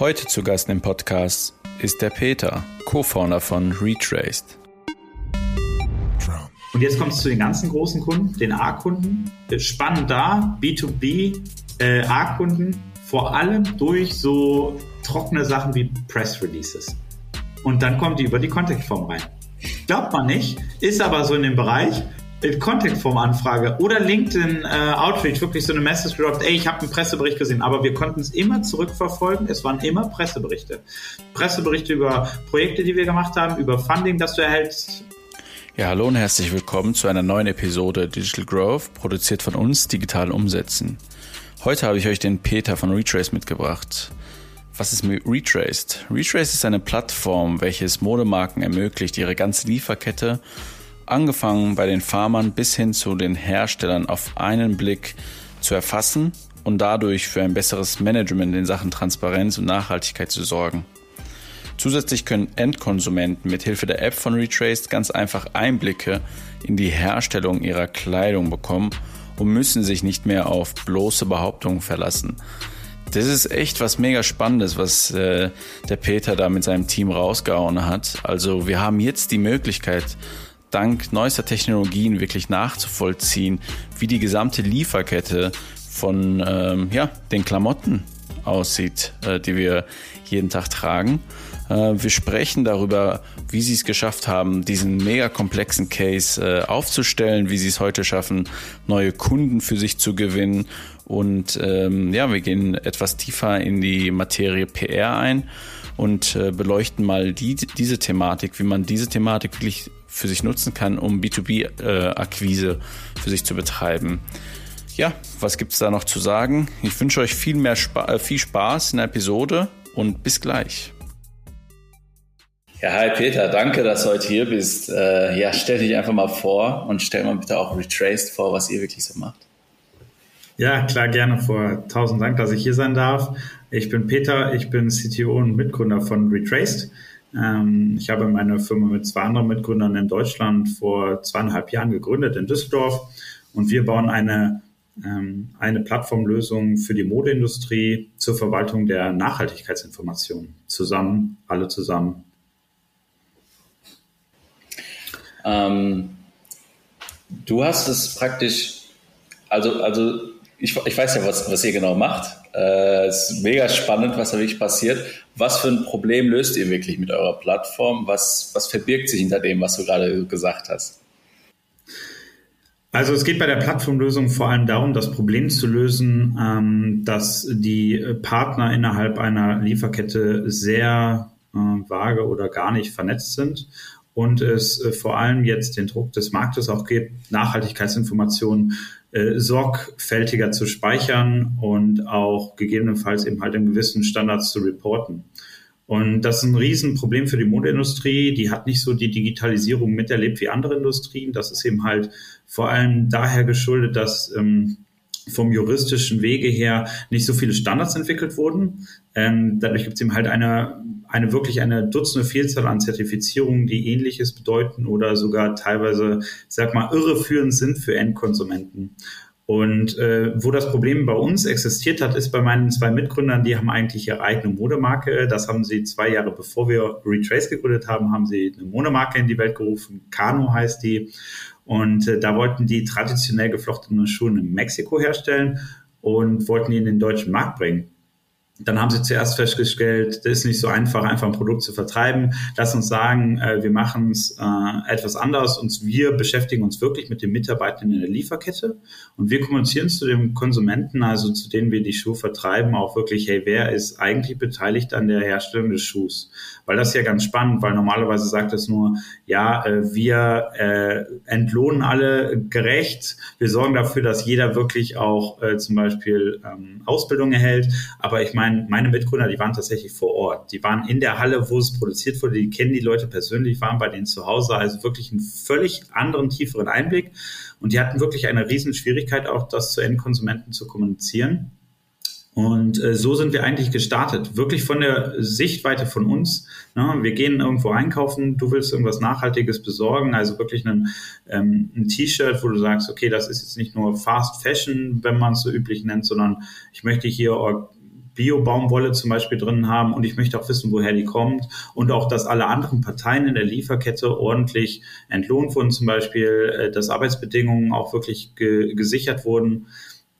Heute zu Gast im Podcast ist der Peter, Co-Founder von Retraced. Und jetzt kommt es zu den ganzen großen Kunden, den A-Kunden. Spannend da, B2B, äh, A-Kunden, vor allem durch so trockene Sachen wie Press Releases. Und dann kommt die über die Contact-Form rein. Glaubt man nicht, ist aber so in dem Bereich. Contact-Form-Anfrage oder LinkedIn äh, Outreach wirklich so eine Message gedroppt, ey, ich habe einen Pressebericht gesehen, aber wir konnten es immer zurückverfolgen. Es waren immer Presseberichte. Presseberichte über Projekte, die wir gemacht haben, über Funding, das du erhältst. Ja, hallo und herzlich willkommen zu einer neuen Episode Digital Growth, produziert von uns Digital Umsetzen. Heute habe ich euch den Peter von Retrace mitgebracht. Was ist Retraced? Retraced ist eine Plattform, welches Modemarken ermöglicht, ihre ganze Lieferkette angefangen bei den Farmern bis hin zu den Herstellern auf einen Blick zu erfassen und dadurch für ein besseres Management in Sachen Transparenz und Nachhaltigkeit zu sorgen. Zusätzlich können Endkonsumenten mit Hilfe der App von Retraced ganz einfach Einblicke in die Herstellung ihrer Kleidung bekommen und müssen sich nicht mehr auf bloße Behauptungen verlassen. Das ist echt was mega Spannendes, was äh, der Peter da mit seinem Team rausgehauen hat. Also wir haben jetzt die Möglichkeit, dank neuester Technologien wirklich nachzuvollziehen, wie die gesamte Lieferkette von ähm, ja, den Klamotten aussieht, äh, die wir jeden Tag tragen. Äh, wir sprechen darüber, wie sie es geschafft haben, diesen mega komplexen Case äh, aufzustellen, wie sie es heute schaffen, neue Kunden für sich zu gewinnen. Und ähm, ja, wir gehen etwas tiefer in die Materie PR ein und äh, beleuchten mal die, diese Thematik, wie man diese Thematik wirklich für sich nutzen kann, um B2B-Akquise äh, für sich zu betreiben. Ja, was gibt es da noch zu sagen? Ich wünsche euch viel mehr Spa äh, viel Spaß in der Episode und bis gleich. Ja, hi Peter, danke, dass du heute hier bist. Äh, ja, stell dich einfach mal vor und stell mal bitte auch Retraced vor, was ihr wirklich so macht. Ja, klar, gerne vor. Tausend Dank, dass ich hier sein darf. Ich bin Peter, ich bin CTO und Mitgründer von Retraced. Ähm, ich habe meine Firma mit zwei anderen Mitgründern in Deutschland vor zweieinhalb Jahren gegründet in Düsseldorf und wir bauen eine, ähm, eine Plattformlösung für die Modeindustrie zur Verwaltung der Nachhaltigkeitsinformationen. Zusammen, alle zusammen. Ähm, du hast es praktisch, also, also ich, ich weiß ja, was, was ihr genau macht. Äh, es ist mega spannend, was da wirklich passiert. Was für ein Problem löst ihr wirklich mit eurer Plattform? Was, was verbirgt sich hinter dem, was du gerade gesagt hast? Also es geht bei der Plattformlösung vor allem darum, das Problem zu lösen, ähm, dass die Partner innerhalb einer Lieferkette sehr äh, vage oder gar nicht vernetzt sind und es äh, vor allem jetzt den Druck des Marktes auch gibt, Nachhaltigkeitsinformationen äh, sorgfältiger zu speichern und auch gegebenenfalls eben halt in gewissen Standards zu reporten. Und das ist ein Riesenproblem für die Modeindustrie. Die hat nicht so die Digitalisierung miterlebt wie andere Industrien. Das ist eben halt vor allem daher geschuldet, dass ähm, vom juristischen Wege her nicht so viele Standards entwickelt wurden. Ähm, dadurch gibt es eben halt eine, eine wirklich eine Dutzende Vielzahl an Zertifizierungen, die ähnliches bedeuten oder sogar teilweise, sag mal, irreführend sind für Endkonsumenten. Und äh, wo das Problem bei uns existiert hat, ist bei meinen zwei Mitgründern, die haben eigentlich ihre eigene Modemarke. Das haben sie zwei Jahre bevor wir Retrace gegründet haben, haben sie eine Modemarke in die Welt gerufen. Kano heißt die. Und äh, da wollten die traditionell geflochtene Schuhe in Mexiko herstellen und wollten die in den deutschen Markt bringen. Dann haben sie zuerst festgestellt, das ist nicht so einfach, einfach ein Produkt zu vertreiben. Lass uns sagen, äh, wir machen es äh, etwas anders und wir beschäftigen uns wirklich mit den Mitarbeitern in der Lieferkette und wir kommunizieren zu den Konsumenten, also zu denen wir die Schuhe vertreiben, auch wirklich, hey, wer ist eigentlich beteiligt an der Herstellung des Schuhs? Weil das ist ja ganz spannend, weil normalerweise sagt es nur, ja, äh, wir äh, entlohnen alle gerecht, wir sorgen dafür, dass jeder wirklich auch äh, zum Beispiel ähm, Ausbildung erhält, aber ich meine, mein, meine Mitgründer, die waren tatsächlich vor Ort. Die waren in der Halle, wo es produziert wurde. Die kennen die Leute persönlich, waren bei denen zu Hause. Also wirklich einen völlig anderen, tieferen Einblick. Und die hatten wirklich eine riesen Schwierigkeit, auch das zu Endkonsumenten zu kommunizieren. Und äh, so sind wir eigentlich gestartet. Wirklich von der Sichtweite von uns. Ne? Wir gehen irgendwo einkaufen, du willst irgendwas Nachhaltiges besorgen, also wirklich einen, ähm, ein T-Shirt, wo du sagst, okay, das ist jetzt nicht nur Fast Fashion, wenn man es so üblich nennt, sondern ich möchte hier Bio-Baumwolle zum Beispiel drin haben und ich möchte auch wissen, woher die kommt und auch, dass alle anderen Parteien in der Lieferkette ordentlich entlohnt wurden, zum Beispiel, äh, dass Arbeitsbedingungen auch wirklich ge gesichert wurden.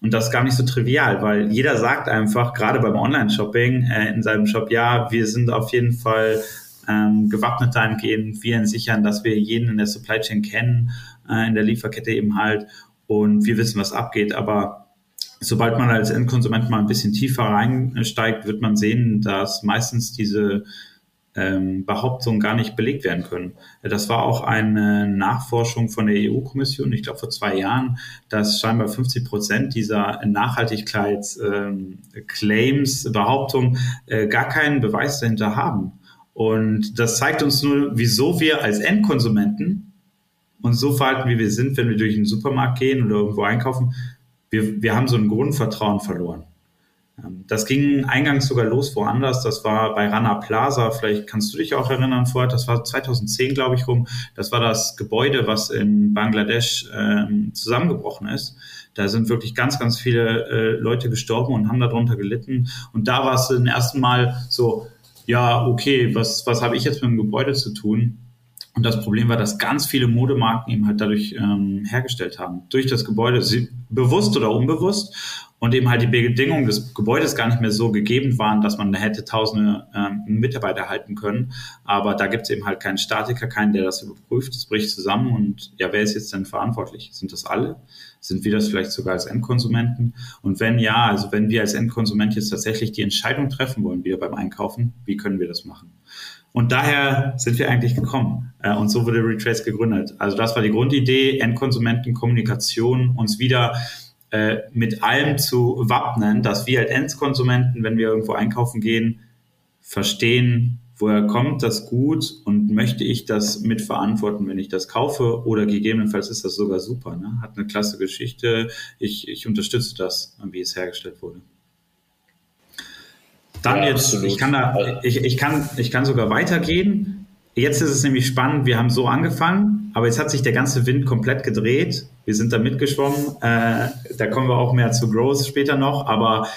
Und das ist gar nicht so trivial, weil jeder sagt einfach, gerade beim Online-Shopping äh, in seinem Shop, ja, wir sind auf jeden Fall ähm, gewappnet dahingehend, wir sichern, dass wir jeden in der Supply Chain kennen, äh, in der Lieferkette eben halt und wir wissen, was abgeht. Aber sobald man als Endkonsument mal ein bisschen tiefer reinsteigt, wird man sehen, dass meistens diese ähm, Behauptungen gar nicht belegt werden können. Das war auch eine Nachforschung von der EU-Kommission, ich glaube vor zwei Jahren, dass scheinbar 50 Prozent dieser Nachhaltigkeitsclaims, ähm, Behauptungen äh, gar keinen Beweis dahinter haben. Und das zeigt uns nur, wieso wir als Endkonsumenten uns so verhalten, wie wir sind, wenn wir durch den Supermarkt gehen oder irgendwo einkaufen. Wir, wir haben so ein Grundvertrauen verloren. Ähm, das ging eingangs sogar los woanders. Das war bei Rana Plaza. Vielleicht kannst du dich auch erinnern vorher. Das war 2010, glaube ich, rum. Das war das Gebäude, was in Bangladesch ähm, zusammengebrochen ist. Da sind wirklich ganz, ganz viele äh, Leute gestorben und haben darunter gelitten. Und da war es zum ersten Mal so, ja, okay, was, was habe ich jetzt mit dem Gebäude zu tun? Und das Problem war, dass ganz viele Modemarken eben halt dadurch ähm, hergestellt haben. Durch das Gebäude, bewusst oder unbewusst. Und eben halt die Bedingungen des Gebäudes gar nicht mehr so gegeben waren, dass man hätte tausende ähm, Mitarbeiter halten können. Aber da gibt es eben halt keinen Statiker, keinen, der das überprüft. Es bricht zusammen. Und ja, wer ist jetzt denn verantwortlich? Sind das alle? Sind wir das vielleicht sogar als Endkonsumenten? Und wenn ja, also wenn wir als Endkonsument jetzt tatsächlich die Entscheidung treffen wollen, wieder beim Einkaufen, wie können wir das machen? Und daher sind wir eigentlich gekommen. Äh, und so wurde Retrace gegründet. Also das war die Grundidee, Endkonsumentenkommunikation, uns wieder äh, mit allem zu wappnen, dass wir als Endkonsumenten, wenn wir irgendwo einkaufen gehen, verstehen, woher kommt das Gut und möchte ich das mitverantworten, wenn ich das kaufe oder gegebenenfalls ist das sogar super, ne? hat eine klasse Geschichte, ich, ich unterstütze das, wie es hergestellt wurde. Dann ja, jetzt, absolut. ich kann da, ich, ich kann, ich kann sogar weitergehen. Jetzt ist es nämlich spannend, wir haben so angefangen, aber jetzt hat sich der ganze Wind komplett gedreht. Wir sind da mitgeschwommen. Äh, da kommen wir auch mehr zu Growth später noch, aber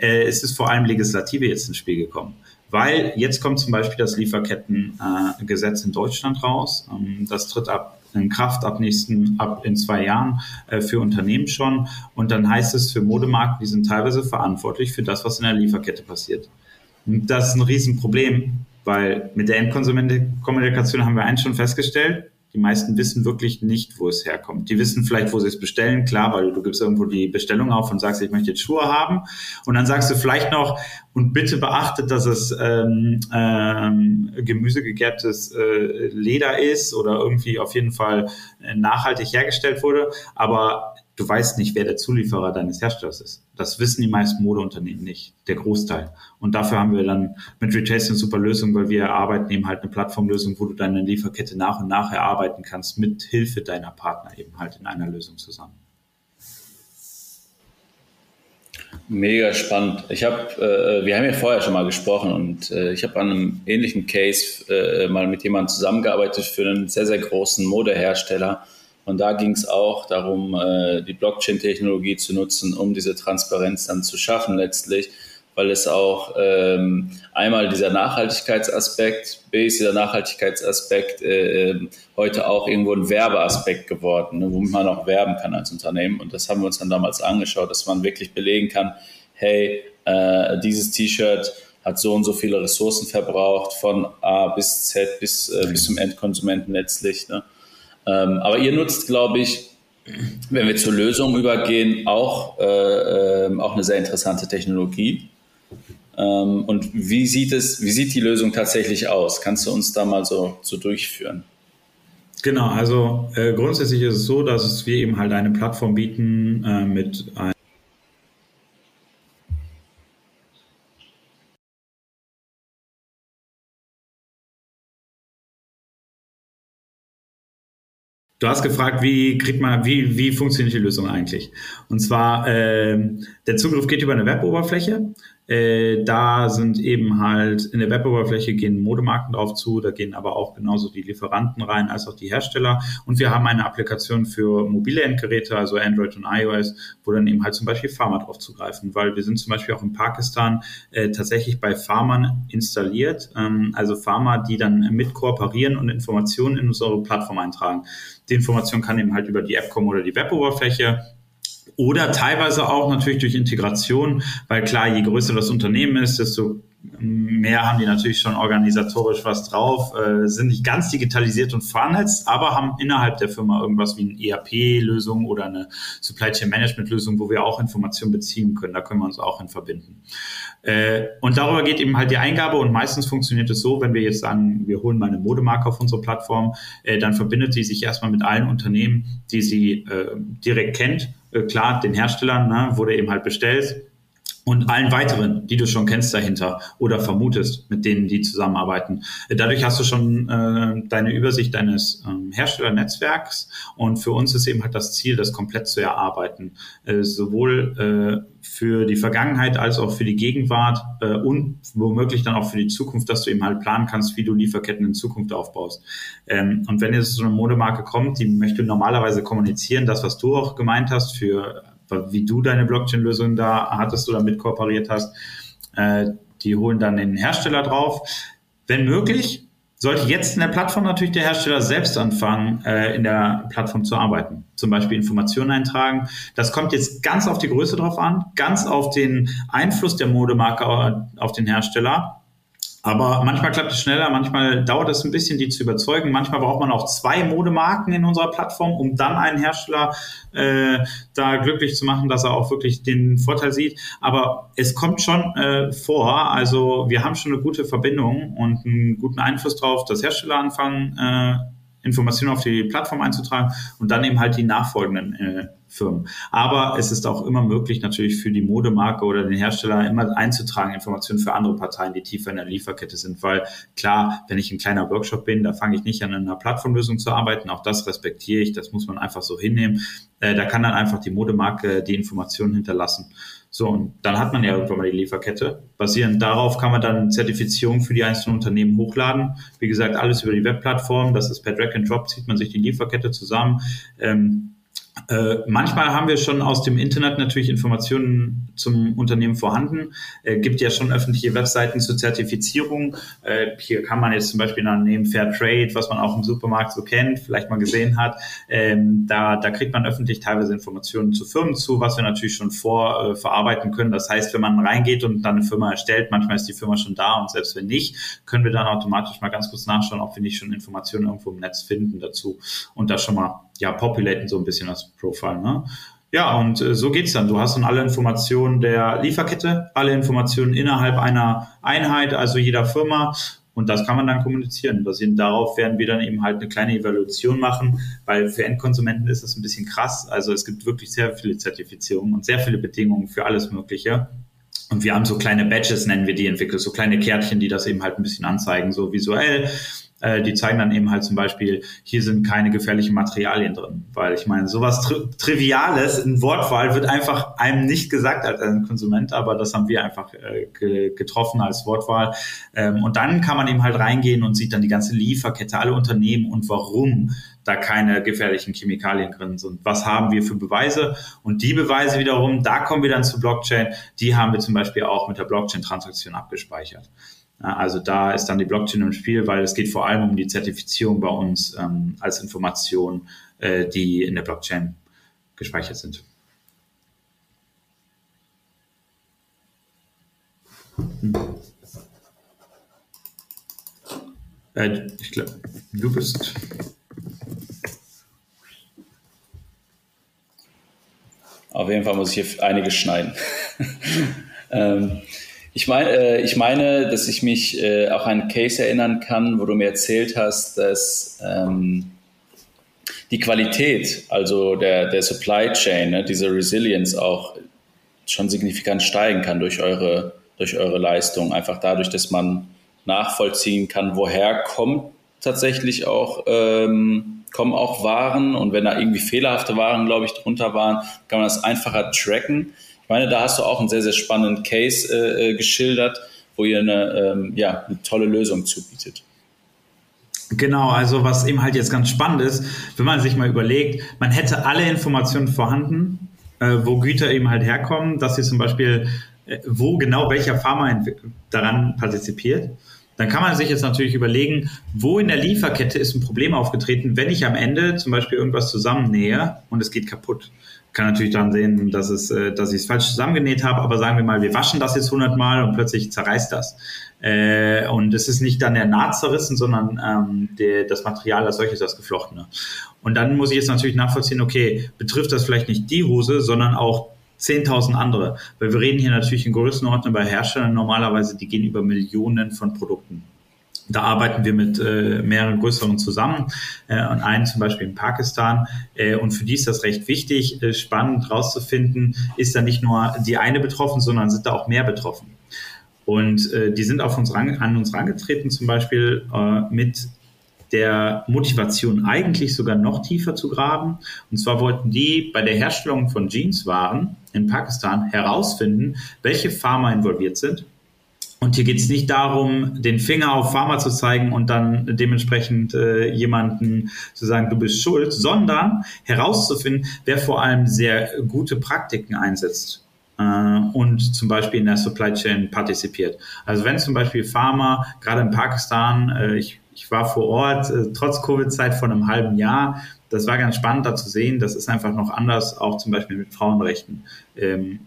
äh, es ist vor allem Legislative jetzt ins Spiel gekommen. Weil jetzt kommt zum Beispiel das Lieferkettengesetz äh, in Deutschland raus. Ähm, das tritt ab in Kraft ab nächsten, ab in zwei Jahren äh, für Unternehmen schon. Und dann heißt es für Modemarken, die sind teilweise verantwortlich für das, was in der Lieferkette passiert. Und das ist ein Riesenproblem, weil mit der Endkonsumentenkommunikation haben wir eins schon festgestellt, die meisten wissen wirklich nicht, wo es herkommt. Die wissen vielleicht, wo sie es bestellen, klar, weil du gibst irgendwo die Bestellung auf und sagst, ich möchte jetzt Schuhe haben. Und dann sagst du vielleicht noch, und bitte beachtet, dass es ähm, ähm, gemüsegegerbtes äh, Leder ist oder irgendwie auf jeden Fall äh, nachhaltig hergestellt wurde. Aber du weißt nicht, wer der Zulieferer deines Herstellers ist. Das wissen die meisten Modeunternehmen nicht, der Großteil. Und dafür haben wir dann mit Retail eine super Lösung, weil wir erarbeiten eben halt eine Plattformlösung, wo du deine Lieferkette nach und nach erarbeiten kannst, mit Hilfe deiner Partner eben halt in einer Lösung zusammen. Mega spannend. Ich habe, äh, wir haben ja vorher schon mal gesprochen und äh, ich habe an einem ähnlichen Case äh, mal mit jemandem zusammengearbeitet für einen sehr, sehr großen Modehersteller und da ging es auch darum, äh, die Blockchain-Technologie zu nutzen, um diese Transparenz dann zu schaffen letztlich, weil es auch ähm, einmal dieser Nachhaltigkeitsaspekt, B ist dieser Nachhaltigkeitsaspekt äh, ähm, heute auch irgendwo ein Werbeaspekt geworden, ne, womit man auch werben kann als Unternehmen. Und das haben wir uns dann damals angeschaut, dass man wirklich belegen kann, hey, äh, dieses T-Shirt hat so und so viele Ressourcen verbraucht, von A bis Z bis, äh, bis zum Endkonsumenten letztlich. Ne? Ähm, aber ihr nutzt, glaube ich, wenn wir zur Lösung übergehen, auch, äh, äh, auch eine sehr interessante Technologie. Ähm, und wie sieht es, wie sieht die Lösung tatsächlich aus? Kannst du uns da mal so, so durchführen? Genau, also äh, grundsätzlich ist es so, dass wir eben halt eine Plattform bieten äh, mit einem Du hast gefragt, wie kriegt man, wie, wie funktioniert die Lösung eigentlich? Und zwar, äh, der Zugriff geht über eine Web-Oberfläche. Äh, da sind eben halt in der Web-Oberfläche gehen Modemarken drauf zu, da gehen aber auch genauso die Lieferanten rein als auch die Hersteller. Und wir haben eine Applikation für mobile Endgeräte, also Android und iOS, wo dann eben halt zum Beispiel Pharma drauf zugreifen, weil wir sind zum Beispiel auch in Pakistan äh, tatsächlich bei Pharma installiert, ähm, also Pharma, die dann mit kooperieren und Informationen in unsere Plattform eintragen. Die Information kann eben halt über die App kommen oder die Web-Oberfläche oder teilweise auch natürlich durch Integration, weil klar, je größer das Unternehmen ist, desto mehr haben die natürlich schon organisatorisch was drauf, äh, sind nicht ganz digitalisiert und vernetzt, aber haben innerhalb der Firma irgendwas wie eine ERP-Lösung oder eine Supply Chain Management-Lösung, wo wir auch Informationen beziehen können. Da können wir uns auch in verbinden. Äh, und darüber geht eben halt die Eingabe und meistens funktioniert es so, wenn wir jetzt sagen, wir holen mal eine Modemarke auf unsere Plattform, äh, dann verbindet sie sich erstmal mit allen Unternehmen, die sie äh, direkt kennt. Äh, klar, den Herstellern, ne, wurde eben halt bestellt und allen weiteren, die du schon kennst dahinter oder vermutest, mit denen die zusammenarbeiten. Dadurch hast du schon äh, deine Übersicht deines ähm, Herstellernetzwerks und für uns ist eben halt das Ziel, das komplett zu erarbeiten, äh, sowohl äh, für die Vergangenheit als auch für die Gegenwart äh, und womöglich dann auch für die Zukunft, dass du eben halt planen kannst, wie du Lieferketten in Zukunft aufbaust. Ähm, und wenn jetzt so eine Modemarke kommt, die möchte normalerweise kommunizieren, das, was du auch gemeint hast, für wie du deine Blockchain-Lösung da hattest oder mit kooperiert hast. Äh, die holen dann den Hersteller drauf. Wenn möglich, sollte jetzt in der Plattform natürlich der Hersteller selbst anfangen, äh, in der Plattform zu arbeiten. Zum Beispiel Informationen eintragen. Das kommt jetzt ganz auf die Größe drauf an, ganz auf den Einfluss der Modemarke auf den Hersteller. Aber manchmal klappt es schneller, manchmal dauert es ein bisschen, die zu überzeugen. Manchmal braucht man auch zwei Modemarken in unserer Plattform, um dann einen Hersteller äh, da glücklich zu machen, dass er auch wirklich den Vorteil sieht. Aber es kommt schon äh, vor. Also wir haben schon eine gute Verbindung und einen guten Einfluss drauf, dass Hersteller anfangen, äh, Informationen auf die Plattform einzutragen und dann eben halt die nachfolgenden äh, Firmen. Aber es ist auch immer möglich, natürlich für die Modemarke oder den Hersteller immer einzutragen, Informationen für andere Parteien, die tiefer in der Lieferkette sind. Weil klar, wenn ich ein kleiner Workshop bin, da fange ich nicht an einer Plattformlösung zu arbeiten. Auch das respektiere ich. Das muss man einfach so hinnehmen. Äh, da kann dann einfach die Modemarke die Informationen hinterlassen. So, und dann hat man ja irgendwann mal die Lieferkette. Basierend darauf kann man dann Zertifizierung für die einzelnen Unternehmen hochladen. Wie gesagt, alles über die Webplattform. Das ist per Drag and Drop, zieht man sich die Lieferkette zusammen. Ähm, äh, manchmal haben wir schon aus dem Internet natürlich Informationen zum Unternehmen vorhanden. Äh, gibt ja schon öffentliche Webseiten zur Zertifizierung. Äh, hier kann man jetzt zum Beispiel dann nehmen Fair Trade, was man auch im Supermarkt so kennt, vielleicht mal gesehen hat. Ähm, da, da kriegt man öffentlich teilweise Informationen zu Firmen zu, was wir natürlich schon vor äh, können. Das heißt, wenn man reingeht und dann eine Firma erstellt, manchmal ist die Firma schon da und selbst wenn nicht, können wir dann automatisch mal ganz kurz nachschauen, ob wir nicht schon Informationen irgendwo im Netz finden dazu und da schon mal ja, populaten so ein bisschen das Profile. Ne? Ja, und äh, so geht's dann. Du hast dann alle Informationen der Lieferkette, alle Informationen innerhalb einer Einheit, also jeder Firma. Und das kann man dann kommunizieren. Basierend darauf werden wir dann eben halt eine kleine Evaluation machen, weil für Endkonsumenten ist das ein bisschen krass. Also es gibt wirklich sehr viele Zertifizierungen und sehr viele Bedingungen für alles Mögliche. Und wir haben so kleine Badges, nennen wir die entwickelt, so kleine Kärtchen, die das eben halt ein bisschen anzeigen, so visuell. Äh, die zeigen dann eben halt zum Beispiel, hier sind keine gefährlichen Materialien drin. Weil ich meine, sowas Tri Triviales, ein Wortwahl wird einfach einem nicht gesagt als ein Konsument, aber das haben wir einfach äh, ge getroffen als Wortwahl. Ähm, und dann kann man eben halt reingehen und sieht dann die ganze Lieferkette, alle Unternehmen und warum da keine gefährlichen Chemikalien drin sind. Was haben wir für Beweise? Und die Beweise wiederum, da kommen wir dann zu Blockchain, die haben wir zum Beispiel auch mit der Blockchain-Transaktion abgespeichert. Also da ist dann die Blockchain im Spiel, weil es geht vor allem um die Zertifizierung bei uns ähm, als Information, äh, die in der Blockchain gespeichert sind. Hm. Äh, ich glaube, du bist. Auf jeden Fall muss ich hier einiges schneiden. ähm, ich meine, äh, ich meine, dass ich mich äh, auch an einen Case erinnern kann, wo du mir erzählt hast, dass ähm, die Qualität, also der, der Supply Chain, ne, diese Resilience auch schon signifikant steigen kann durch eure, durch eure Leistung. Einfach dadurch, dass man nachvollziehen kann, woher kommt tatsächlich auch, ähm, kommen auch Waren und wenn da irgendwie fehlerhafte Waren, glaube ich, drunter waren, kann man das einfacher tracken meine, da hast du auch einen sehr, sehr spannenden Case äh, äh, geschildert, wo ihr eine, ähm, ja, eine tolle Lösung zubietet. Genau, also was eben halt jetzt ganz spannend ist, wenn man sich mal überlegt, man hätte alle Informationen vorhanden, äh, wo Güter eben halt herkommen, dass sie zum Beispiel, äh, wo genau welcher Pharma daran partizipiert. Dann kann man sich jetzt natürlich überlegen, wo in der Lieferkette ist ein Problem aufgetreten, wenn ich am Ende zum Beispiel irgendwas zusammennähe und es geht kaputt kann natürlich dann sehen, dass, es, äh, dass ich es falsch zusammengenäht habe, aber sagen wir mal, wir waschen das jetzt hundertmal und plötzlich zerreißt das. Äh, und es ist nicht dann der Naht zerrissen, sondern ähm, der, das Material als solches, das Geflochtene. Und dann muss ich jetzt natürlich nachvollziehen, okay, betrifft das vielleicht nicht die Hose, sondern auch 10.000 andere. Weil wir reden hier natürlich in Größenordnung bei Herstellern normalerweise, die gehen über Millionen von Produkten. Da arbeiten wir mit äh, mehreren größeren zusammen äh, und einen zum Beispiel in Pakistan. Äh, und für die ist das recht wichtig, äh, spannend rauszufinden, ist da nicht nur die eine betroffen, sondern sind da auch mehr betroffen. Und äh, die sind auf uns ran, an uns herangetreten, zum Beispiel äh, mit der Motivation eigentlich sogar noch tiefer zu graben. Und zwar wollten die bei der Herstellung von Jeanswaren in Pakistan herausfinden, welche Pharma involviert sind und hier geht es nicht darum, den Finger auf Pharma zu zeigen und dann dementsprechend äh, jemanden zu sagen, du bist schuld, sondern herauszufinden, wer vor allem sehr gute Praktiken einsetzt äh, und zum Beispiel in der Supply Chain partizipiert. Also wenn zum Beispiel Pharma, gerade in Pakistan, äh, ich, ich war vor Ort, äh, trotz Covid-Zeit vor einem halben Jahr, das war ganz spannend da zu sehen, das ist einfach noch anders, auch zum Beispiel mit Frauenrechten. Ähm,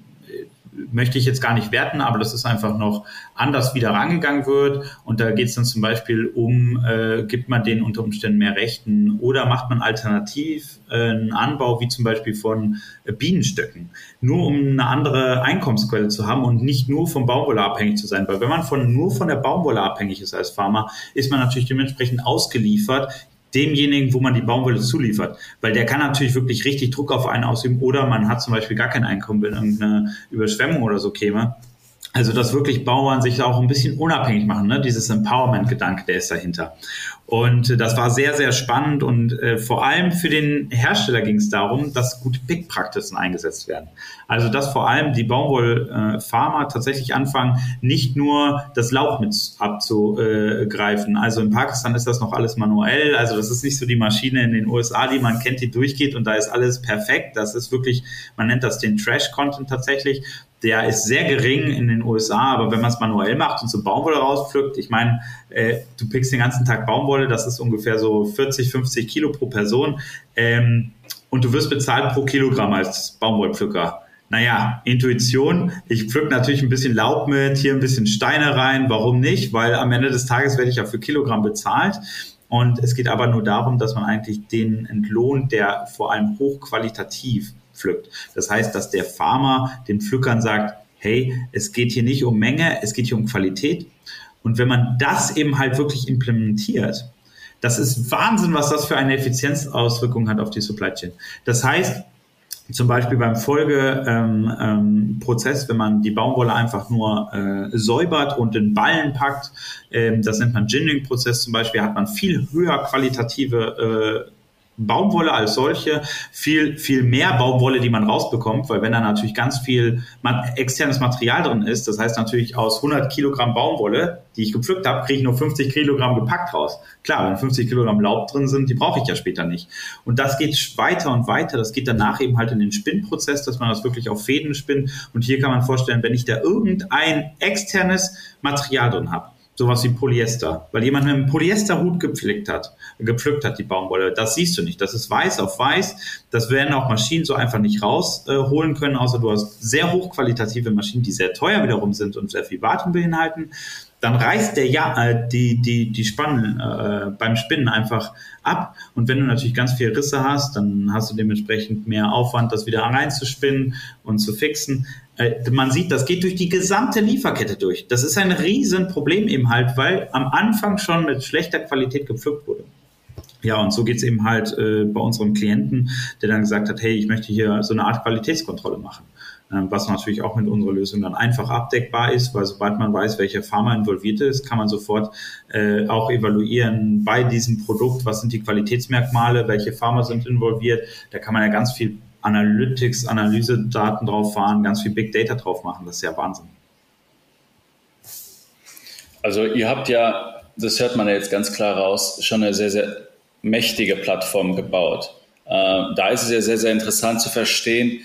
möchte ich jetzt gar nicht werten, aber das ist einfach noch anders wieder rangegangen wird. Und da geht es dann zum Beispiel um, äh, gibt man denen unter Umständen mehr Rechten oder macht man alternativ äh, einen Anbau wie zum Beispiel von äh, Bienenstöcken, nur um eine andere Einkommensquelle zu haben und nicht nur vom Baumwolle abhängig zu sein. Weil wenn man von, nur von der Baumwolle abhängig ist als Farmer, ist man natürlich dementsprechend ausgeliefert demjenigen, wo man die Baumwolle zuliefert. Weil der kann natürlich wirklich richtig Druck auf einen ausüben oder man hat zum Beispiel gar kein Einkommen, wenn irgendeine Überschwemmung oder so käme. Also, dass wirklich Bauern sich auch ein bisschen unabhängig machen, ne? dieses Empowerment-Gedanke, der ist dahinter. Und äh, das war sehr, sehr spannend und äh, vor allem für den Hersteller ging es darum, dass gute Pick-Praktiken eingesetzt werden. Also, dass vor allem die Baumwollfarmer äh, tatsächlich anfangen, nicht nur das Laub mit abzugreifen. Also in Pakistan ist das noch alles manuell. Also, das ist nicht so die Maschine in den USA, die man kennt, die durchgeht und da ist alles perfekt. Das ist wirklich, man nennt das den Trash-Content tatsächlich, der ist sehr gering in den USA, aber wenn man es manuell macht und so Baumwolle rauspflückt, ich meine, äh, du pickst den ganzen Tag Baumwolle, das ist ungefähr so 40, 50 Kilo pro Person ähm, und du wirst bezahlt pro Kilogramm als Baumwollpflücker. Naja, Intuition, ich pflück natürlich ein bisschen Laub mit, hier ein bisschen Steine rein, warum nicht? Weil am Ende des Tages werde ich ja für Kilogramm bezahlt. Und es geht aber nur darum, dass man eigentlich den entlohnt, der vor allem hochqualitativ pflückt. Das heißt, dass der Farmer den Pflückern sagt, hey, es geht hier nicht um Menge, es geht hier um Qualität. Und wenn man das eben halt wirklich implementiert, das ist Wahnsinn, was das für eine Effizienzauswirkung hat auf die Supply Chain. Das heißt, zum Beispiel beim Folgeprozess, ähm, ähm, wenn man die Baumwolle einfach nur äh, säubert und in Ballen packt, ähm, das nennt man Ginning-Prozess zum Beispiel, hat man viel höher qualitative äh, Baumwolle als solche, viel, viel mehr Baumwolle, die man rausbekommt, weil wenn da natürlich ganz viel externes Material drin ist, das heißt natürlich aus 100 Kilogramm Baumwolle, die ich gepflückt habe, kriege ich nur 50 Kilogramm gepackt raus. Klar, wenn 50 Kilogramm Laub drin sind, die brauche ich ja später nicht. Und das geht weiter und weiter. Das geht danach eben halt in den Spinnprozess, dass man das wirklich auf Fäden spinnt. Und hier kann man vorstellen, wenn ich da irgendein externes Material drin habe, sowas wie Polyester, weil jemand mit einem Polyesterhut gepflegt hat, gepflückt hat, die Baumwolle. Das siehst du nicht. Das ist weiß auf weiß. Das werden auch Maschinen so einfach nicht rausholen äh, können, außer du hast sehr hochqualitative Maschinen, die sehr teuer wiederum sind und sehr viel Wartung beinhalten dann reißt der ja äh, die die die Spannen äh, beim Spinnen einfach ab und wenn du natürlich ganz viele Risse hast, dann hast du dementsprechend mehr Aufwand, das wieder reinzuspinnen und zu fixen. Äh, man sieht, das geht durch die gesamte Lieferkette durch. Das ist ein Riesenproblem eben halt, weil am Anfang schon mit schlechter Qualität gepflückt wurde. Ja, und so geht's eben halt äh, bei unserem Klienten, der dann gesagt hat, hey, ich möchte hier so eine Art Qualitätskontrolle machen. Ähm, was natürlich auch mit unserer Lösung dann einfach abdeckbar ist, weil sobald man weiß, welcher Pharma involviert ist, kann man sofort äh, auch evaluieren bei diesem Produkt, was sind die Qualitätsmerkmale, welche Pharma sind involviert. Da kann man ja ganz viel Analytics, Analyse-Daten drauf fahren, ganz viel Big Data drauf machen. Das ist ja Wahnsinn. Also ihr habt ja, das hört man ja jetzt ganz klar raus, schon eine sehr, sehr mächtige Plattform gebaut. Äh, da ist es ja sehr, sehr interessant zu verstehen,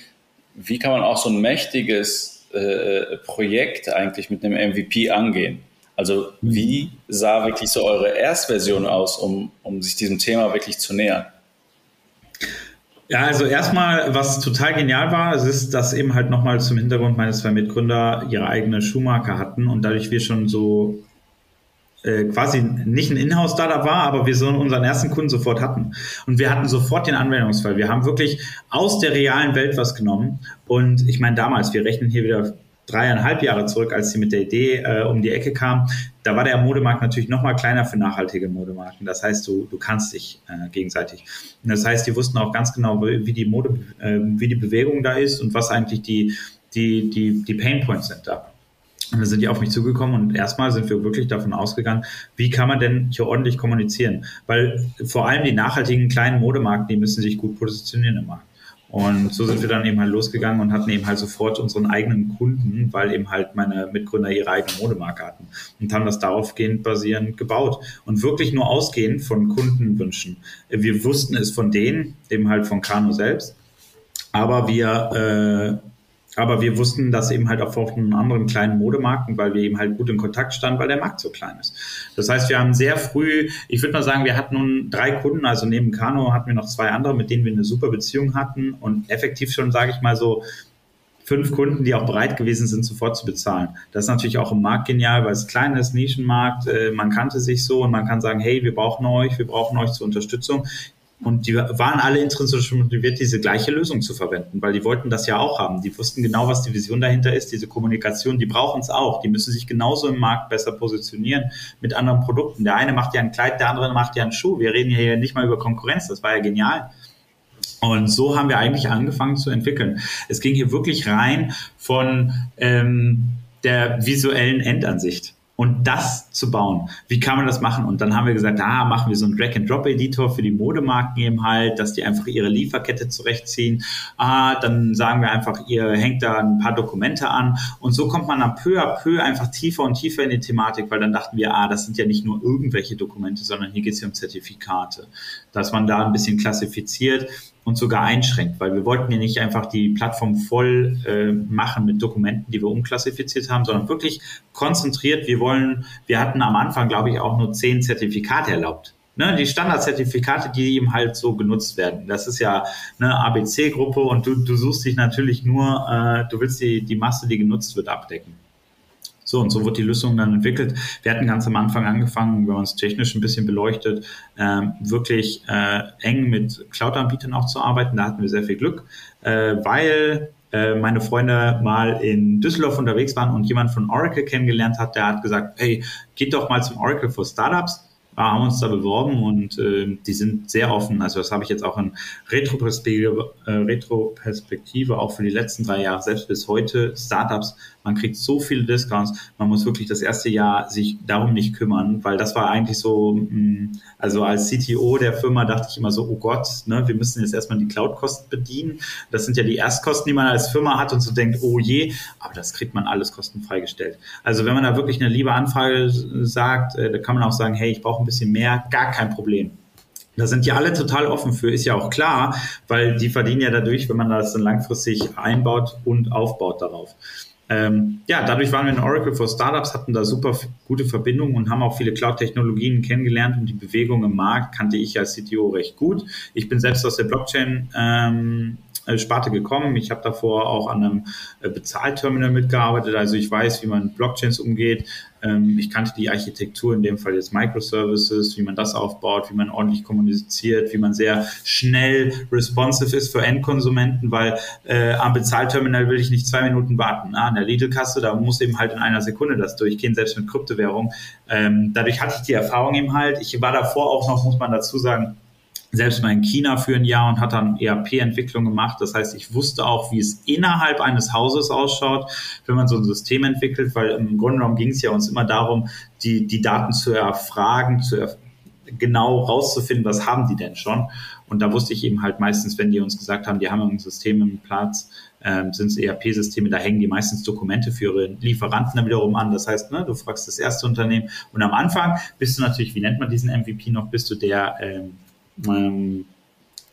wie kann man auch so ein mächtiges äh, Projekt eigentlich mit einem MVP angehen. Also wie sah wirklich so eure Erstversion aus, um, um sich diesem Thema wirklich zu nähern? Ja, also erstmal, was total genial war, es ist, dass eben halt nochmal zum Hintergrund meine zwei Mitgründer ihre eigene Schuhmarke hatten und dadurch wir schon so äh, quasi nicht ein Inhouse-Startup war, aber wir so unseren ersten Kunden sofort hatten. Und wir hatten sofort den Anwendungsfall. Wir haben wirklich aus der realen Welt was genommen. Und ich meine, damals, wir rechnen hier wieder dreieinhalb Jahre zurück, als sie mit der Idee äh, um die Ecke kam, da war der Modemarkt natürlich noch mal kleiner für nachhaltige Modemarken. Das heißt, du, du kannst dich äh, gegenseitig. Und das heißt, die wussten auch ganz genau, wie die Mode, äh, wie die Bewegung da ist und was eigentlich die, die, die, die Pain Points sind da. Und dann sind die auf mich zugekommen und erstmal sind wir wirklich davon ausgegangen, wie kann man denn hier ordentlich kommunizieren? Weil vor allem die nachhaltigen kleinen Modemarken, die müssen sich gut positionieren im Markt. Und so sind wir dann eben halt losgegangen und hatten eben halt sofort unseren eigenen Kunden, weil eben halt meine Mitgründer ihre eigene Modemarke hatten und haben das daraufgehend basierend gebaut und wirklich nur ausgehend von Kundenwünschen. Wir wussten es von denen, eben halt von Kano selbst, aber wir äh, aber wir wussten das eben halt auch von anderen kleinen Modemarken, weil wir eben halt gut in Kontakt standen, weil der Markt so klein ist. Das heißt, wir haben sehr früh, ich würde mal sagen, wir hatten nun drei Kunden, also neben Kano hatten wir noch zwei andere, mit denen wir eine super Beziehung hatten und effektiv schon, sage ich mal so, fünf Kunden, die auch bereit gewesen sind, sofort zu bezahlen. Das ist natürlich auch im Markt genial, weil es klein ist, Nischenmarkt, äh, man kannte sich so und man kann sagen, hey, wir brauchen euch, wir brauchen euch zur Unterstützung. Und die waren alle intrinsisch motiviert, diese gleiche Lösung zu verwenden, weil die wollten das ja auch haben. Die wussten genau, was die Vision dahinter ist, diese Kommunikation, die brauchen es auch. Die müssen sich genauso im Markt besser positionieren mit anderen Produkten. Der eine macht ja ein Kleid, der andere macht ja einen Schuh. Wir reden hier nicht mal über Konkurrenz, das war ja genial. Und so haben wir eigentlich angefangen zu entwickeln. Es ging hier wirklich rein von ähm, der visuellen Endansicht und das zu bauen. Wie kann man das machen? Und dann haben wir gesagt, ah, machen wir so einen Drag-and-Drop-Editor für die Modemarken eben halt, dass die einfach ihre Lieferkette zurechtziehen. Ah, dann sagen wir einfach, ihr hängt da ein paar Dokumente an. Und so kommt man dann peu à peu einfach tiefer und tiefer in die Thematik, weil dann dachten wir, ah, das sind ja nicht nur irgendwelche Dokumente, sondern hier geht es ja um Zertifikate. Dass man da ein bisschen klassifiziert und sogar einschränkt, weil wir wollten ja nicht einfach die Plattform voll äh, machen mit Dokumenten, die wir umklassifiziert haben, sondern wirklich konzentriert. Wir wollen, wir hatten am Anfang, glaube ich, auch nur zehn Zertifikate erlaubt. Ne, die Standardzertifikate, die eben halt so genutzt werden. Das ist ja eine ABC-Gruppe und du, du suchst dich natürlich nur, äh, du willst die, die Masse, die genutzt wird, abdecken. So, und so wird die Lösung dann entwickelt. Wir hatten ganz am Anfang angefangen, wenn man es technisch ein bisschen beleuchtet, ähm, wirklich äh, eng mit Cloud-Anbietern auch zu arbeiten. Da hatten wir sehr viel Glück, äh, weil äh, meine Freunde mal in Düsseldorf unterwegs waren und jemand von Oracle kennengelernt hat, der hat gesagt, hey, geht doch mal zum Oracle for Startups haben uns da beworben und äh, die sind sehr offen. Also das habe ich jetzt auch in Retroperspektive, äh, Retroperspektive auch für die letzten drei Jahre, selbst bis heute, Startups, man kriegt so viele Discounts, man muss wirklich das erste Jahr sich darum nicht kümmern, weil das war eigentlich so, mm, also als CTO der Firma dachte ich immer so, oh Gott, ne, wir müssen jetzt erstmal die Cloud-Kosten bedienen. Das sind ja die Erstkosten, die man als Firma hat und so denkt, oh je, aber das kriegt man alles kostenfrei gestellt. Also wenn man da wirklich eine liebe Anfrage sagt, äh, da kann man auch sagen, hey, ich brauche ein bisschen mehr, gar kein Problem. Da sind die alle total offen für, ist ja auch klar, weil die verdienen ja dadurch, wenn man das dann langfristig einbaut und aufbaut darauf. Ähm, ja, dadurch waren wir in Oracle for Startups, hatten da super gute Verbindungen und haben auch viele Cloud-Technologien kennengelernt und die Bewegung im Markt kannte ich als CTO recht gut. Ich bin selbst aus der Blockchain ähm, äh, Sparte gekommen. Ich habe davor auch an einem äh, Bezahlterminal mitgearbeitet, also ich weiß, wie man Blockchains umgeht. Ähm, ich kannte die Architektur, in dem Fall jetzt Microservices, wie man das aufbaut, wie man ordentlich kommuniziert, wie man sehr schnell responsive ist für Endkonsumenten, weil äh, am Bezahlterminal will ich nicht zwei Minuten warten. Ah, an der Lidl-Kasse, da muss eben halt in einer Sekunde das durchgehen, selbst mit Kryptowährung. Ähm, dadurch hatte ich die Erfahrung eben halt. Ich war davor auch noch, muss man dazu sagen, selbst mal in China für ein Jahr und hat dann ERP-Entwicklung gemacht. Das heißt, ich wusste auch, wie es innerhalb eines Hauses ausschaut, wenn man so ein System entwickelt, weil im Grunde genommen ging es ja uns immer darum, die, die Daten zu erfragen, zu er, genau rauszufinden, was haben die denn schon. Und da wusste ich eben halt meistens, wenn die uns gesagt haben, die haben ein System im Platz, ähm, sind es ERP-Systeme, da hängen die meistens Dokumente für ihre Lieferanten dann wiederum an. Das heißt, ne, du fragst das erste Unternehmen und am Anfang bist du natürlich, wie nennt man diesen MVP noch, bist du der ähm, ähm,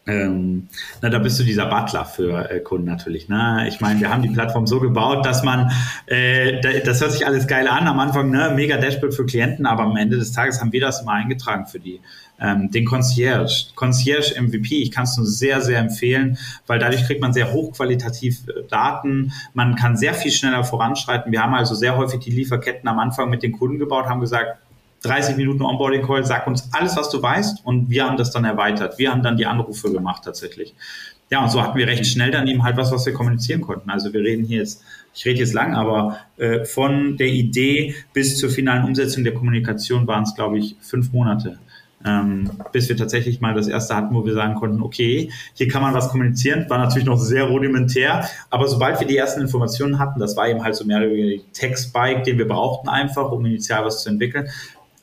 ähm, na, da bist du dieser Butler für äh, Kunden natürlich. Ne? Ich meine, wir haben die Plattform so gebaut, dass man, äh, das hört sich alles geil an am Anfang, ne? mega Dashboard für Klienten, aber am Ende des Tages haben wir das immer eingetragen für die. Ähm, den Concierge, Concierge MVP, ich kann es nur sehr, sehr empfehlen, weil dadurch kriegt man sehr hochqualitativ äh, Daten, man kann sehr viel schneller voranschreiten. Wir haben also sehr häufig die Lieferketten am Anfang mit den Kunden gebaut, haben gesagt, 30 Minuten Onboarding Call, sag uns alles, was du weißt und wir haben das dann erweitert. Wir haben dann die Anrufe gemacht tatsächlich. Ja, und so hatten wir recht schnell dann eben halt was, was wir kommunizieren konnten. Also wir reden hier jetzt, ich rede jetzt lang, aber äh, von der Idee bis zur finalen Umsetzung der Kommunikation waren es, glaube ich, fünf Monate. Ähm, bis wir tatsächlich mal das erste hatten, wo wir sagen konnten, okay, hier kann man was kommunizieren, war natürlich noch sehr rudimentär, aber sobald wir die ersten Informationen hatten, das war eben halt so mehr oder weniger Text-Bike, den wir brauchten einfach, um initial was zu entwickeln,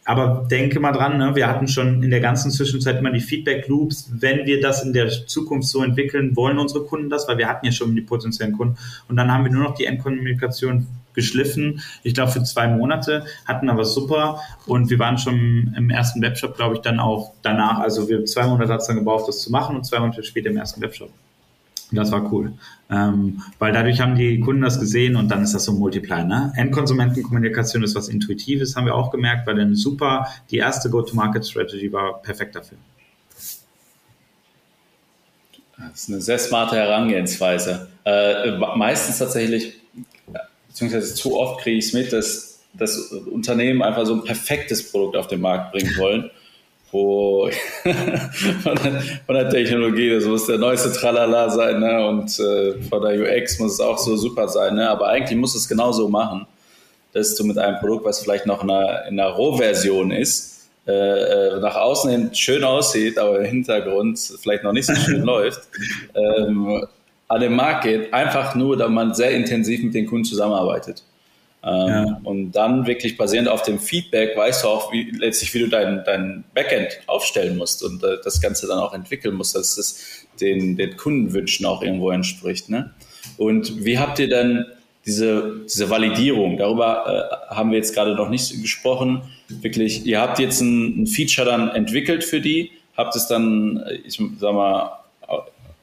aber denke mal dran, ne, wir hatten schon in der ganzen Zwischenzeit immer die Feedback Loops. Wenn wir das in der Zukunft so entwickeln, wollen unsere Kunden das, weil wir hatten ja schon die potenziellen Kunden. Und dann haben wir nur noch die Endkommunikation geschliffen. Ich glaube, für zwei Monate hatten aber super. Und wir waren schon im ersten Webshop, glaube ich, dann auch danach. Also wir zwei Monate hat es dann gebraucht, das zu machen und zwei Monate später im ersten Webshop. Das war cool. Ähm, weil dadurch haben die Kunden das gesehen und dann ist das so ein Multiplier. Ne? Endkonsumentenkommunikation ist was Intuitives, haben wir auch gemerkt, weil dann super, die erste Go-to-Market-Strategy war perfekt dafür. Das ist eine sehr smarte Herangehensweise. Äh, meistens tatsächlich, beziehungsweise zu oft kriege ich es mit, dass, dass Unternehmen einfach so ein perfektes Produkt auf den Markt bringen wollen wo von, der, von, der, Technologie, das muss der neueste Tralala sein, ne? und äh, von der UX muss es auch so super sein, ne? aber eigentlich muss es genauso machen, dass du mit einem Produkt, was vielleicht noch in einer, in einer Rohversion ist, äh, äh, nach außen hin schön aussieht, aber im Hintergrund vielleicht noch nicht so schön läuft, ähm, an den Markt geht, einfach nur, da man sehr intensiv mit den Kunden zusammenarbeitet. Ähm, ja. Und dann wirklich basierend auf dem Feedback weißt du auch wie, letztlich, wie du dein, dein Backend aufstellen musst und äh, das Ganze dann auch entwickeln musst, dass es den, den Kundenwünschen auch irgendwo entspricht. Ne? Und wie habt ihr denn diese, diese Validierung, darüber äh, haben wir jetzt gerade noch nicht gesprochen, wirklich, ihr habt jetzt ein, ein Feature dann entwickelt für die, habt es dann, äh, ich sag mal,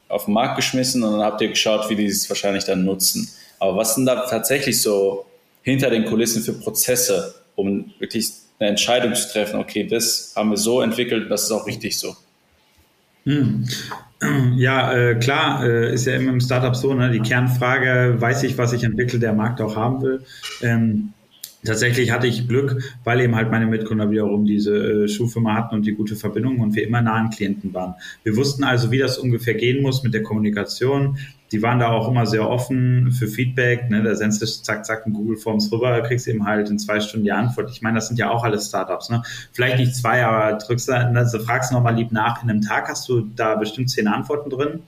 auf den Markt geschmissen und dann habt ihr geschaut, wie die es wahrscheinlich dann nutzen. Aber was sind da tatsächlich so hinter den Kulissen für Prozesse, um wirklich eine Entscheidung zu treffen, okay, das haben wir so entwickelt, das ist auch richtig so. Hm. Ja, äh, klar, äh, ist ja immer im Startup so, ne? die Kernfrage, weiß ich, was ich entwickle, der Markt auch haben will. Ähm, Tatsächlich hatte ich Glück, weil eben halt meine Mitgründer wiederum diese äh, Schuhfirma hatten und die gute Verbindung und wir immer nah an Klienten waren. Wir wussten also, wie das ungefähr gehen muss mit der Kommunikation. Die waren da auch immer sehr offen für Feedback. Ne? Da sendest du zack, zack in Google Forms rüber, kriegst eben halt in zwei Stunden die Antwort. Ich meine, das sind ja auch alles Startups. Ne? Vielleicht nicht zwei, aber drückst also fragst nochmal lieb nach. In einem Tag hast du da bestimmt zehn Antworten drin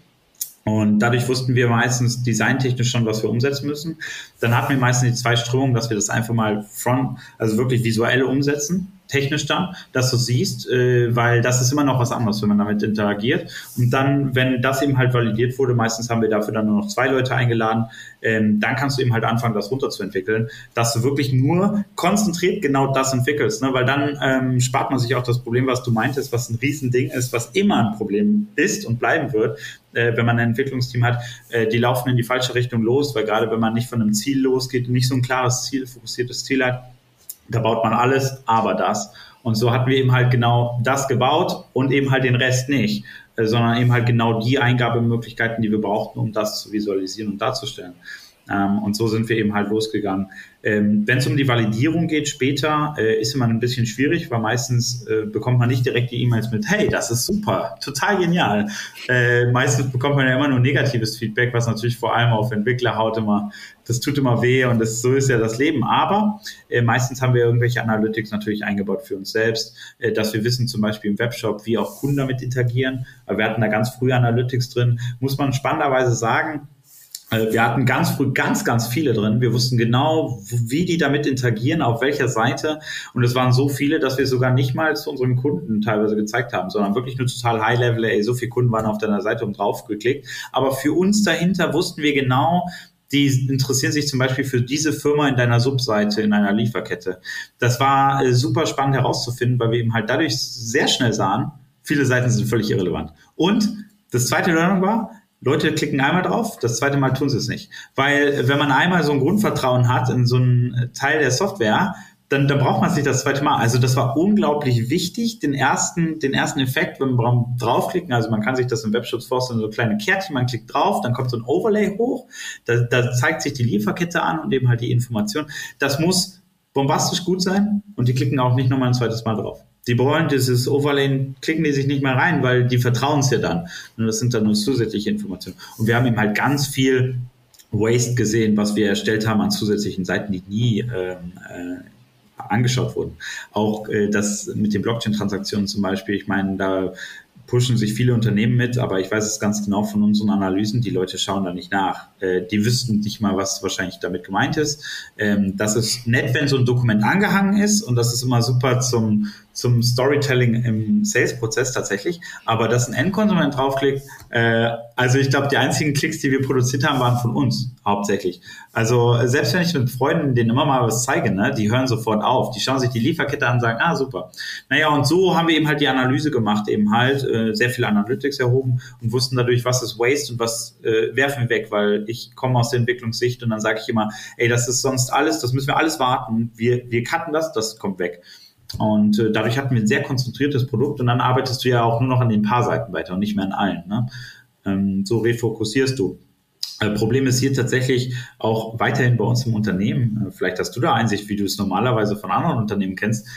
und dadurch wussten wir meistens designtechnisch schon, was wir umsetzen müssen. Dann hatten wir meistens die zwei Strömungen, dass wir das einfach mal front, also wirklich visuell umsetzen technisch dann, dass du siehst, äh, weil das ist immer noch was anderes, wenn man damit interagiert. Und dann, wenn das eben halt validiert wurde, meistens haben wir dafür dann nur noch zwei Leute eingeladen, ähm, dann kannst du eben halt anfangen, das runterzuentwickeln, dass du wirklich nur konzentriert genau das entwickelst, ne? weil dann ähm, spart man sich auch das Problem, was du meintest, was ein Riesending ist, was immer ein Problem ist und bleiben wird, äh, wenn man ein Entwicklungsteam hat, äh, die laufen in die falsche Richtung los, weil gerade wenn man nicht von einem Ziel losgeht nicht so ein klares Ziel, fokussiertes Ziel hat, da baut man alles, aber das. Und so hatten wir eben halt genau das gebaut und eben halt den Rest nicht, äh, sondern eben halt genau die Eingabemöglichkeiten, die wir brauchten, um das zu visualisieren und darzustellen. Ähm, und so sind wir eben halt losgegangen. Ähm, Wenn es um die Validierung geht später, äh, ist immer ein bisschen schwierig, weil meistens äh, bekommt man nicht direkt die E-Mails mit, hey, das ist super, total genial. Äh, meistens bekommt man ja immer nur negatives Feedback, was natürlich vor allem auf Entwicklerhaut immer, das tut immer weh und das, so ist ja das Leben. Aber äh, meistens haben wir irgendwelche Analytics natürlich eingebaut für uns selbst, äh, dass wir wissen zum Beispiel im Webshop, wie auch Kunden damit interagieren. Wir hatten da ganz früh Analytics drin. Muss man spannenderweise sagen, wir hatten ganz früh ganz, ganz viele drin. Wir wussten genau, wie die damit interagieren, auf welcher Seite. Und es waren so viele, dass wir sogar nicht mal zu unseren Kunden teilweise gezeigt haben, sondern wirklich nur total High-Level, ey, so viele Kunden waren auf deiner Seite und drauf geklickt. Aber für uns dahinter wussten wir genau, die interessieren sich zum Beispiel für diese Firma in deiner Subseite, in einer Lieferkette. Das war äh, super spannend herauszufinden, weil wir eben halt dadurch sehr schnell sahen, viele Seiten sind völlig irrelevant. Und das zweite Learning war, Leute klicken einmal drauf, das zweite Mal tun sie es nicht. Weil wenn man einmal so ein Grundvertrauen hat in so einen Teil der Software, dann, dann braucht man es nicht das zweite Mal. Also das war unglaublich wichtig, den ersten, den ersten Effekt, wenn wir draufklicken, also man kann sich das im Webschutz vorstellen, so kleine Kärtchen, man klickt drauf, dann kommt so ein Overlay hoch, da, da zeigt sich die Lieferkette an und eben halt die Information. Das muss bombastisch gut sein und die klicken auch nicht nochmal ein zweites Mal drauf. Die wollen dieses Overlay, klicken die sich nicht mehr rein, weil die vertrauen es ja dann. Und das sind dann nur zusätzliche Informationen. Und wir haben eben halt ganz viel Waste gesehen, was wir erstellt haben an zusätzlichen Seiten, die nie ähm, äh, angeschaut wurden. Auch äh, das mit den Blockchain-Transaktionen zum Beispiel, ich meine, da pushen sich viele Unternehmen mit, aber ich weiß es ganz genau von unseren Analysen, die Leute schauen da nicht nach. Äh, die wüssten nicht mal, was wahrscheinlich damit gemeint ist. Ähm, das ist nett, wenn so ein Dokument angehangen ist und das ist immer super zum, zum Storytelling im Sales-Prozess tatsächlich. Aber dass ein Endkonsument draufklickt, äh, also ich glaube, die einzigen Klicks, die wir produziert haben, waren von uns hauptsächlich. Also selbst wenn ich mit Freunden denen immer mal was zeige, ne, die hören sofort auf. Die schauen sich die Lieferkette an und sagen, ah, super. Naja, und so haben wir eben halt die Analyse gemacht, eben halt äh, sehr viel Analytics erhoben und wussten dadurch, was ist Waste und was äh, werfen wir weg, weil ich komme aus der Entwicklungssicht und dann sage ich immer, ey, das ist sonst alles, das müssen wir alles warten. Wir, wir cutten das, das kommt weg. Und äh, dadurch hatten wir ein sehr konzentriertes Produkt und dann arbeitest du ja auch nur noch an den paar Seiten weiter und nicht mehr an allen. Ne? Ähm, so refokussierst du. Äh, Problem ist hier tatsächlich auch weiterhin bei uns im Unternehmen, äh, vielleicht hast du da Einsicht, wie du es normalerweise von anderen Unternehmen kennst,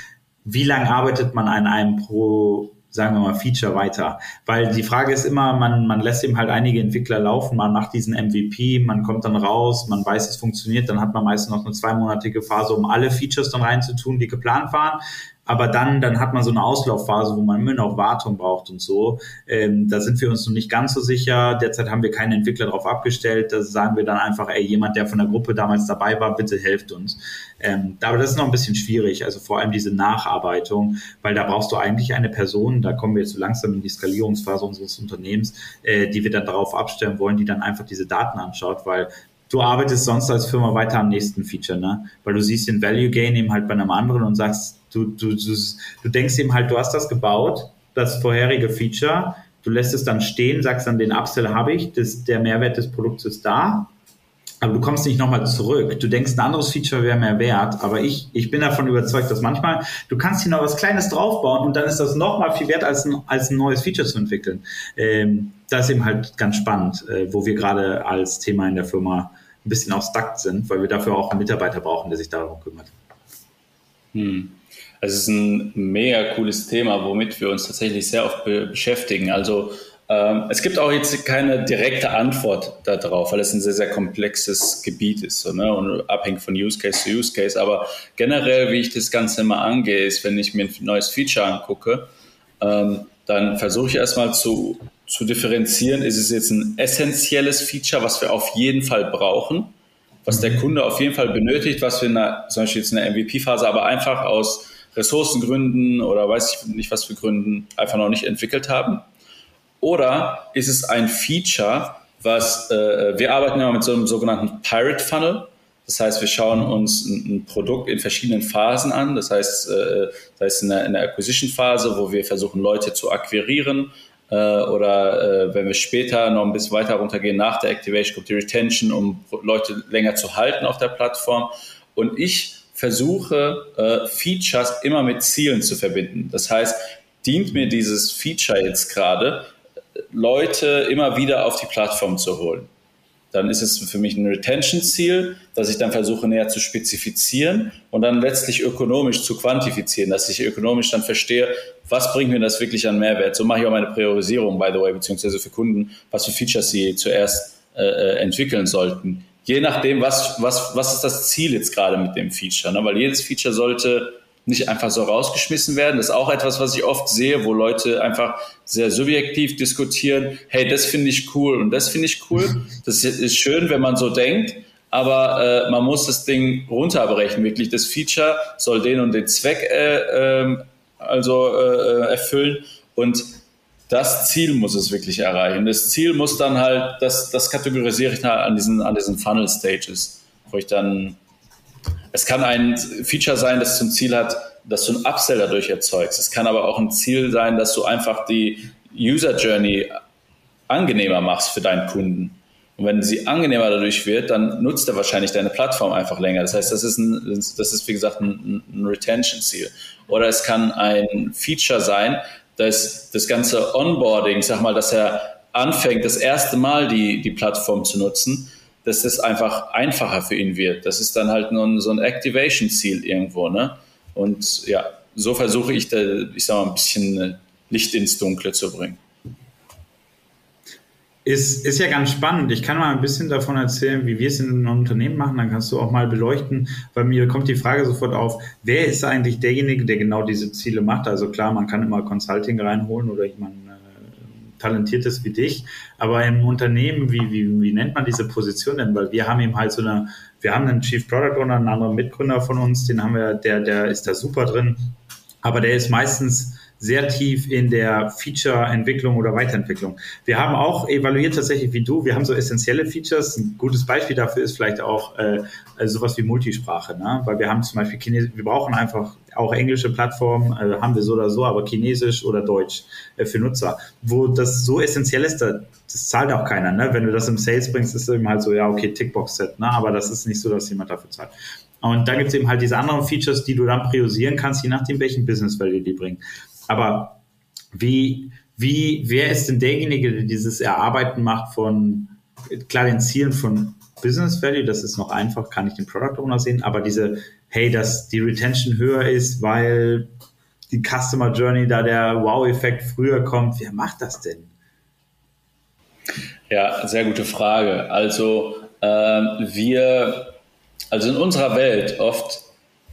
wie lange arbeitet man an einem pro sagen wir mal, Feature weiter. Weil die Frage ist immer, man, man lässt eben halt einige Entwickler laufen, man macht diesen MVP, man kommt dann raus, man weiß, es funktioniert, dann hat man meistens noch eine zweimonatige Phase, um alle Features dann reinzutun, die geplant waren. Aber dann, dann hat man so eine Auslaufphase, wo man immer noch Wartung braucht und so. Ähm, da sind wir uns noch nicht ganz so sicher. Derzeit haben wir keinen Entwickler darauf abgestellt. Da sagen wir dann einfach, ey, jemand, der von der Gruppe damals dabei war, bitte helft uns. Ähm, aber das ist noch ein bisschen schwierig. Also vor allem diese Nacharbeitung, weil da brauchst du eigentlich eine Person, da kommen wir jetzt so langsam in die Skalierungsphase unseres Unternehmens, äh, die wir dann darauf abstellen wollen, die dann einfach diese Daten anschaut, weil du arbeitest sonst als Firma weiter am nächsten Feature, ne? Weil du siehst den Value Gain eben halt bei einem anderen und sagst, Du, du, du, du denkst eben halt, du hast das gebaut, das vorherige Feature, du lässt es dann stehen, sagst dann, den Upsell habe ich, das, der Mehrwert des Produkts ist da, aber du kommst nicht nochmal zurück. Du denkst, ein anderes Feature wäre mehr wert, aber ich, ich bin davon überzeugt, dass manchmal, du kannst hier noch was Kleines draufbauen und dann ist das nochmal viel wert, als ein, als ein neues Feature zu entwickeln. Ähm, das ist eben halt ganz spannend, äh, wo wir gerade als Thema in der Firma ein bisschen auch stuck sind, weil wir dafür auch einen Mitarbeiter brauchen, der sich darum kümmert. Hm. Es ist ein mega cooles Thema, womit wir uns tatsächlich sehr oft be beschäftigen. Also es gibt auch jetzt keine direkte Antwort darauf, weil es ein sehr, sehr komplexes Gebiet ist so, ne? und abhängig von Use Case zu Use Case. Aber generell, wie ich das Ganze immer angehe, ist, wenn ich mir ein neues Feature angucke, ähm, dann versuche ich erstmal zu, zu differenzieren, ist es jetzt ein essentielles Feature, was wir auf jeden Fall brauchen, was der mhm. Kunde auf jeden Fall benötigt, was wir in einer, zum Beispiel jetzt in der MVP-Phase aber einfach aus Ressourcengründen oder weiß ich nicht was für Gründen einfach noch nicht entwickelt haben? Oder ist es ein Feature, was äh, wir arbeiten ja mit so einem sogenannten Pirate Funnel. Das heißt, wir schauen uns ein, Produkt in verschiedenen Phasen an. Das heißt, äh, das heißt in der, in der Acquisition-Phase, wo wir versuchen, Leute zu akquirieren. Äh, oder äh, wenn wir später noch ein bisschen weiter runtergehen, nach der Activation kommt die Retention, um Leute länger zu halten auf der Plattform. Und ich versuche, äh, Features immer mit Zielen zu verbinden. Das heißt, dient mir dieses Feature jetzt gerade, Leute immer wieder auf die Plattform zu holen. Dann ist es für mich ein Retention-Ziel, das ich dann versuche näher zu spezifizieren und dann letztlich ökonomisch zu quantifizieren, dass ich ökonomisch dann verstehe, was bringt mir das wirklich an Mehrwert. So mache ich auch meine Priorisierung, by the way, beziehungsweise für Kunden, was für Features sie zuerst äh, äh entwickeln sollten je nachdem, was, was, was ist das Ziel jetzt gerade mit dem Feature. Ne? Weil jedes Feature sollte nicht einfach so rausgeschmissen werden. Das ist auch etwas, was ich oft sehe, wo Leute einfach sehr subjektiv diskutieren, hey, das finde ich cool und das finde ich cool. Das ist schön, wenn man so denkt, aber äh, man muss das Ding runterbrechen. Wirklich, das Feature soll den und den Zweck äh, äh, also äh, erfüllen und das Ziel muss es wirklich erreichen. Das Ziel muss dann halt, das, das kategorisiere ich halt an diesen, an diesen Funnel Stages, wo ich dann, es kann ein Feature sein, das zum Ziel hat, dass du einen Upsell dadurch erzeugst. Es kann aber auch ein Ziel sein, dass du einfach die User Journey angenehmer machst für deinen Kunden. Und wenn sie angenehmer dadurch wird, dann nutzt er wahrscheinlich deine Plattform einfach länger. Das heißt, das ist, ein, das ist wie gesagt, ein, ein Retention-Ziel. Oder es kann ein Feature sein, dass das ganze Onboarding, sag mal, dass er anfängt, das erste Mal die, die Plattform zu nutzen, dass das einfach einfacher für ihn wird. Das ist dann halt nur so ein Activation-Ziel irgendwo. Ne? Und ja, so versuche ich da, ich sag mal, ein bisschen Licht ins Dunkle zu bringen. Ist, ist ja ganz spannend. Ich kann mal ein bisschen davon erzählen, wie wir es in einem Unternehmen machen. Dann kannst du auch mal beleuchten, weil mir kommt die Frage sofort auf, wer ist eigentlich derjenige, der genau diese Ziele macht? Also klar, man kann immer Consulting reinholen oder jemanden äh, talentiertes wie dich. Aber im Unternehmen, wie, wie, wie nennt man diese Position denn? Weil wir haben eben halt so eine, wir haben einen Chief Product Owner, einen anderen Mitgründer von uns, den haben wir, der, der ist da super drin. Aber der ist meistens sehr tief in der Feature-Entwicklung oder Weiterentwicklung. Wir haben auch evaluiert tatsächlich wie du, wir haben so essentielle Features. Ein gutes Beispiel dafür ist vielleicht auch äh, also sowas wie Multisprache, ne? weil wir haben zum Beispiel Chines wir brauchen einfach auch englische Plattformen, äh, haben wir so oder so, aber Chinesisch oder Deutsch äh, für Nutzer. Wo das so essentiell ist, da, das zahlt auch keiner. Ne? Wenn du das im Sales bringst, ist es eben halt so, ja, okay, Tickbox-Set, ne? aber das ist nicht so, dass jemand dafür zahlt. Und dann gibt es eben halt diese anderen Features, die du dann priorisieren kannst, je nachdem, welchen Business Value die bringen. Aber wie, wie, wer ist denn derjenige, der dieses Erarbeiten macht von, klar, den Zielen von Business Value, das ist noch einfach, kann ich den Product Owner sehen, aber diese, hey, dass die Retention höher ist, weil die Customer Journey da der Wow-Effekt früher kommt, wer macht das denn? Ja, sehr gute Frage. Also äh, wir, also in unserer Welt oft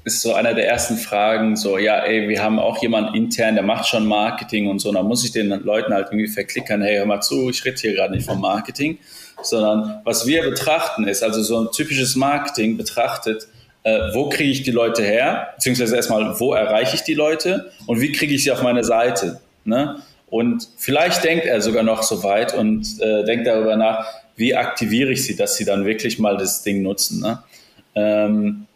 ist so einer der ersten Fragen, so, ja, ey, wir haben auch jemanden intern, der macht schon Marketing und so, dann muss ich den Leuten halt irgendwie verklickern, hey, hör mal zu, ich rede hier gerade nicht vom Marketing, sondern was wir betrachten ist, also so ein typisches Marketing betrachtet, äh, wo kriege ich die Leute her, beziehungsweise erstmal, wo erreiche ich die Leute und wie kriege ich sie auf meine Seite, ne? Und vielleicht denkt er sogar noch so weit und äh, denkt darüber nach, wie aktiviere ich sie, dass sie dann wirklich mal das Ding nutzen, ne? Ähm,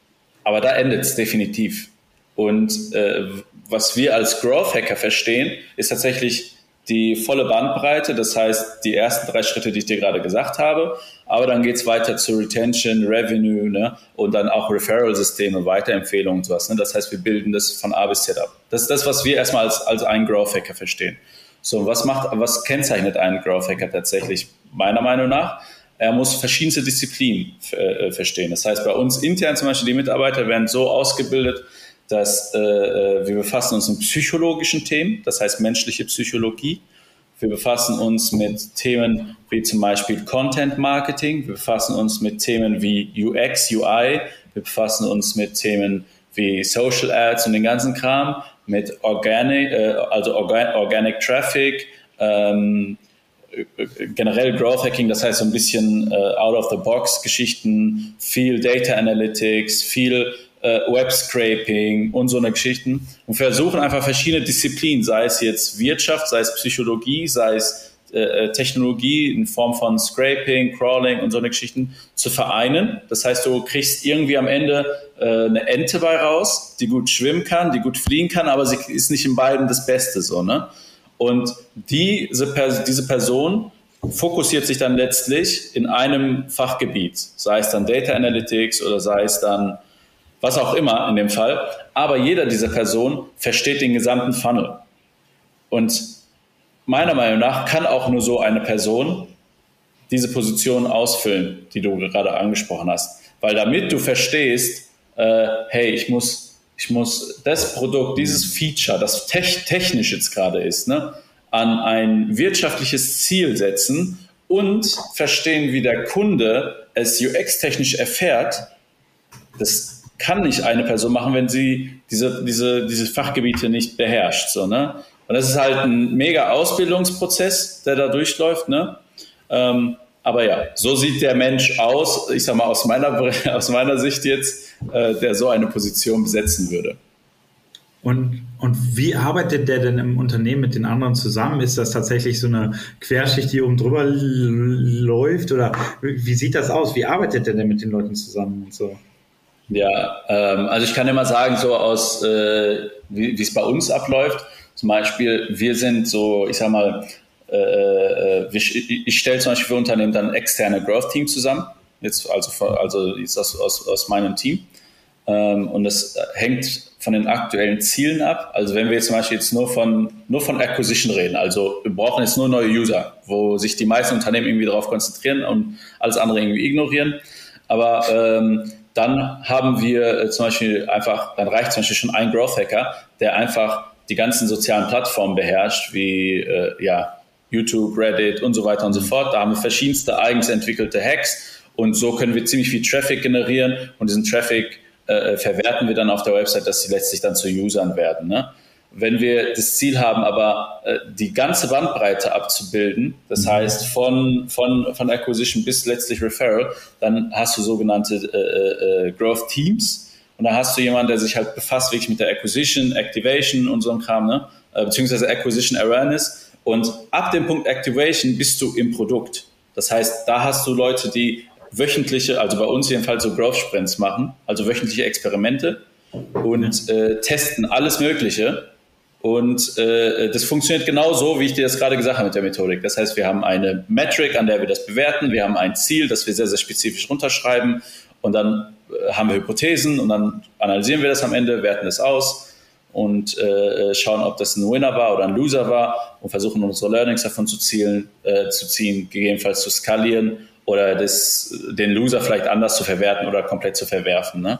aber da endet es definitiv. Und äh, was wir als Growth Hacker verstehen, ist tatsächlich die volle Bandbreite. Das heißt, die ersten drei Schritte, die ich dir gerade gesagt habe. Aber dann geht es weiter zu Retention, Revenue ne? und dann auch Referral-Systeme, Weiterempfehlungen und sowas. Ne? Das heißt, wir bilden das von A bis Z ab. Das ist das, was wir erstmal als, als einen Growth Hacker verstehen. So, was macht, was kennzeichnet einen Growth Hacker tatsächlich? Meiner Meinung nach er muss verschiedenste Disziplinen äh, verstehen. Das heißt, bei uns intern zum Beispiel, die Mitarbeiter werden so ausgebildet, dass äh, äh, wir befassen uns mit psychologischen Themen, das heißt menschliche Psychologie. Wir befassen uns mit Themen wie zum Beispiel Content Marketing. Wir befassen uns mit Themen wie UX, UI. Wir befassen uns mit Themen wie Social Ads und den ganzen Kram, mit Organic, äh, also Organ Organic Traffic, ähm, generell Growth Hacking, das heißt so ein bisschen äh, out-of-the-box-Geschichten, viel Data Analytics, viel äh, Web Scraping und so eine Geschichten und versuchen einfach verschiedene Disziplinen, sei es jetzt Wirtschaft, sei es Psychologie, sei es äh, äh, Technologie in Form von Scraping, Crawling und so eine Geschichten zu vereinen. Das heißt, du kriegst irgendwie am Ende äh, eine Ente bei raus, die gut schwimmen kann, die gut fliegen kann, aber sie ist nicht in beiden das Beste so, ne? Und diese, diese Person fokussiert sich dann letztlich in einem Fachgebiet, sei es dann Data Analytics oder sei es dann was auch immer in dem Fall. Aber jeder dieser Personen versteht den gesamten Funnel. Und meiner Meinung nach kann auch nur so eine Person diese Position ausfüllen, die du gerade angesprochen hast. Weil damit du verstehst, äh, hey, ich muss ich muss das Produkt, dieses Feature, das technisch jetzt gerade ist, ne, an ein wirtschaftliches Ziel setzen und verstehen, wie der Kunde es UX-technisch erfährt, das kann nicht eine Person machen, wenn sie diese, diese, diese Fachgebiete nicht beherrscht. So, ne? Und das ist halt ein mega Ausbildungsprozess, der da durchläuft. Ne? Ähm, aber ja, so sieht der Mensch aus, ich sag mal aus meiner, aus meiner Sicht jetzt, äh, der so eine Position besetzen würde. Und, und wie arbeitet der denn im Unternehmen mit den anderen zusammen? Ist das tatsächlich so eine Querschicht, die oben drüber läuft? Oder wie sieht das aus? Wie arbeitet der denn mit den Leuten zusammen und so? Ja, ähm, also ich kann immer sagen, so aus, äh, wie es bei uns abläuft. Zum Beispiel, wir sind so, ich sag mal, äh, äh ich, ich stelle zum Beispiel für Unternehmen dann externe Growth-Team zusammen. Jetzt also, also jetzt aus, aus, aus meinem Team. Ähm, und das hängt von den aktuellen Zielen ab. Also wenn wir jetzt zum Beispiel jetzt nur von, nur von Acquisition reden, also wir brauchen jetzt nur neue User, wo sich die meisten Unternehmen irgendwie darauf konzentrieren und alles andere irgendwie ignorieren. Aber ähm, dann haben wir äh, zum Beispiel einfach, dann reicht zum Beispiel schon ein Growth Hacker, der einfach die ganzen sozialen Plattformen beherrscht, wie äh, ja, YouTube, Reddit und so weiter und so fort. Da haben wir verschiedenste eigens entwickelte Hacks und so können wir ziemlich viel Traffic generieren und diesen Traffic äh, verwerten wir dann auf der Website, dass sie letztlich dann zu Usern werden. Ne? Wenn wir das Ziel haben, aber äh, die ganze Bandbreite abzubilden, das mhm. heißt von, von, von Acquisition bis letztlich Referral, dann hast du sogenannte äh, äh, Growth Teams und dann hast du jemanden, der sich halt befasst wirklich mit der Acquisition, Activation und so ein Kram, ne? Äh, beziehungsweise Acquisition Awareness. Und ab dem Punkt Activation bist du im Produkt. Das heißt, da hast du Leute, die wöchentliche, also bei uns jedenfalls so Growth Sprints machen, also wöchentliche Experimente und äh, testen alles Mögliche. Und äh, das funktioniert genau so, wie ich dir das gerade gesagt habe mit der Methodik. Das heißt, wir haben eine Metric, an der wir das bewerten. Wir haben ein Ziel, das wir sehr, sehr spezifisch runterschreiben. Und dann äh, haben wir Hypothesen und dann analysieren wir das am Ende, werten es aus und äh, schauen, ob das ein Winner war oder ein Loser war und versuchen unsere Learnings davon zu, zielen, äh, zu ziehen, gegebenenfalls zu skalieren oder das, den Loser vielleicht anders zu verwerten oder komplett zu verwerfen. Ne?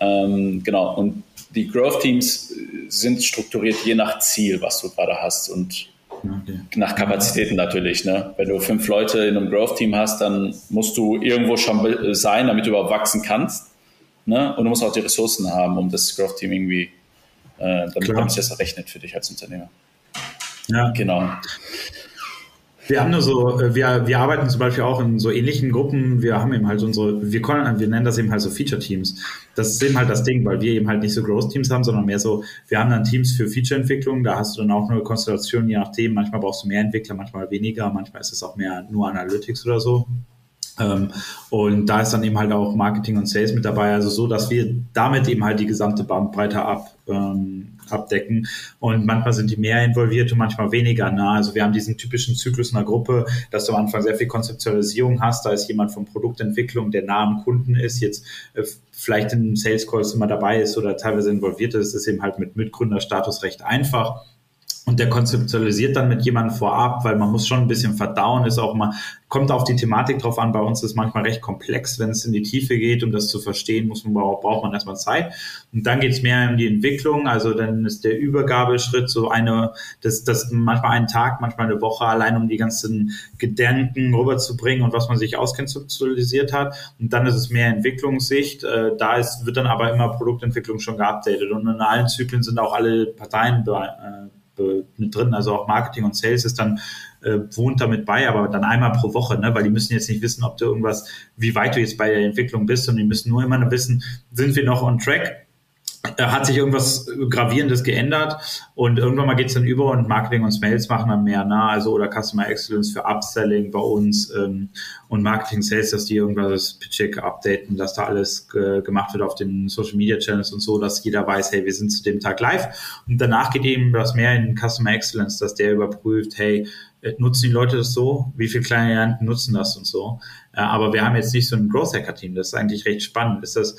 Ähm, genau, und die Growth Teams sind strukturiert je nach Ziel, was du gerade hast und okay. nach Kapazitäten natürlich. Ne? Wenn du fünf Leute in einem Growth Team hast, dann musst du irgendwo schon sein, damit du überhaupt wachsen kannst. Ne? Und du musst auch die Ressourcen haben, um das Growth Team irgendwie, äh, damit Klar. es das errechnet für dich als Unternehmer. Ja. Genau. Wir haben nur so, äh, wir, wir arbeiten zum Beispiel auch in so ähnlichen Gruppen. Wir haben eben halt unsere, wir, können, wir nennen das eben halt so Feature-Teams. Das ist eben halt das Ding, weil wir eben halt nicht so Growth-Teams haben, sondern mehr so, wir haben dann Teams für Feature-Entwicklung. Da hast du dann auch eine Konstellation, je nachdem. Manchmal brauchst du mehr Entwickler, manchmal weniger. Manchmal ist es auch mehr nur Analytics oder so. Ähm, und da ist dann eben halt auch Marketing und Sales mit dabei, also so, dass wir damit eben halt die gesamte Bandbreite ab, ähm, abdecken. Und manchmal sind die mehr involviert und manchmal weniger nah. Also wir haben diesen typischen Zyklus in einer Gruppe, dass du am Anfang sehr viel Konzeptualisierung hast. Da ist jemand von Produktentwicklung, der nah am Kunden ist, jetzt äh, vielleicht in Sales Calls immer dabei ist oder teilweise involviert ist. Das ist eben halt mit Mitgründerstatus recht einfach. Und der konzeptualisiert dann mit jemandem vorab, weil man muss schon ein bisschen verdauen, ist auch mal, kommt auf die Thematik drauf an. Bei uns ist manchmal recht komplex, wenn es in die Tiefe geht, um das zu verstehen, muss man, braucht man erstmal Zeit. Und dann geht es mehr um die Entwicklung, also dann ist der Übergabeschritt so eine, das, das manchmal einen Tag, manchmal eine Woche, allein um die ganzen Gedanken rüberzubringen und was man sich auskonzeptualisiert hat. Und dann ist es mehr Entwicklungssicht. Äh, da ist, wird dann aber immer Produktentwicklung schon geupdatet. Und in allen Zyklen sind auch alle Parteien äh, mit drin, also auch Marketing und Sales ist dann äh, wohnt damit bei, aber dann einmal pro Woche, ne? weil die müssen jetzt nicht wissen, ob du irgendwas, wie weit du jetzt bei der Entwicklung bist und die müssen nur immer wissen, sind wir noch on track hat sich irgendwas Gravierendes geändert und irgendwann mal geht es dann über und Marketing und Sales machen dann mehr nah, also oder Customer Excellence für Upselling bei uns ähm, und Marketing Sales, dass die irgendwas Pitch updaten, dass da alles äh, gemacht wird auf den Social Media Channels und so, dass jeder weiß, hey, wir sind zu dem Tag live und danach geht eben das mehr in Customer Excellence, dass der überprüft, hey, äh, nutzen die Leute das so? Wie viele kleine Klienten nutzen das und so? Äh, aber wir haben jetzt nicht so ein Growth Hacker Team. Das ist eigentlich recht spannend. Ist das,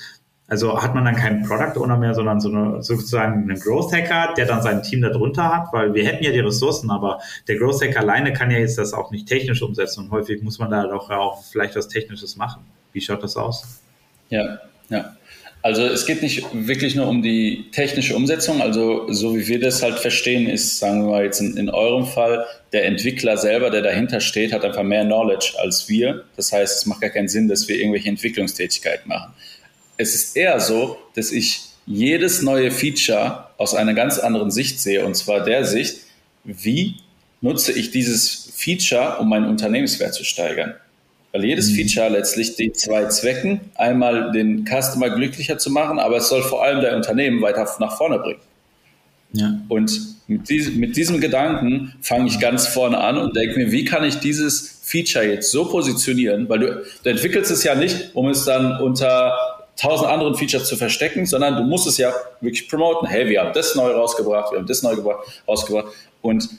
also hat man dann keinen Product Owner mehr, sondern so eine, sozusagen einen Growth Hacker, der dann sein Team darunter hat, weil wir hätten ja die Ressourcen, aber der Growth Hacker alleine kann ja jetzt das auch nicht technisch umsetzen und häufig muss man da doch auch vielleicht was Technisches machen. Wie schaut das aus? Ja, ja. Also es geht nicht wirklich nur um die technische Umsetzung. Also so wie wir das halt verstehen, ist, sagen wir mal jetzt in, in eurem Fall, der Entwickler selber, der dahinter steht, hat einfach mehr Knowledge als wir. Das heißt, es macht gar keinen Sinn, dass wir irgendwelche Entwicklungstätigkeit machen es ist eher so, dass ich jedes neue Feature aus einer ganz anderen Sicht sehe, und zwar der Sicht, wie nutze ich dieses Feature, um meinen Unternehmenswert zu steigern. Weil jedes mhm. Feature letztlich die zwei Zwecken, einmal den Customer glücklicher zu machen, aber es soll vor allem dein Unternehmen weiter nach vorne bringen. Ja. Und mit, diesem, mit diesem Gedanken fange ich ganz vorne an und denke mir, wie kann ich dieses Feature jetzt so positionieren, weil du, du entwickelst es ja nicht, um es dann unter tausend anderen Features zu verstecken, sondern du musst es ja wirklich promoten. Hey, wir haben das neu rausgebracht, wir haben das neu rausgebracht. Und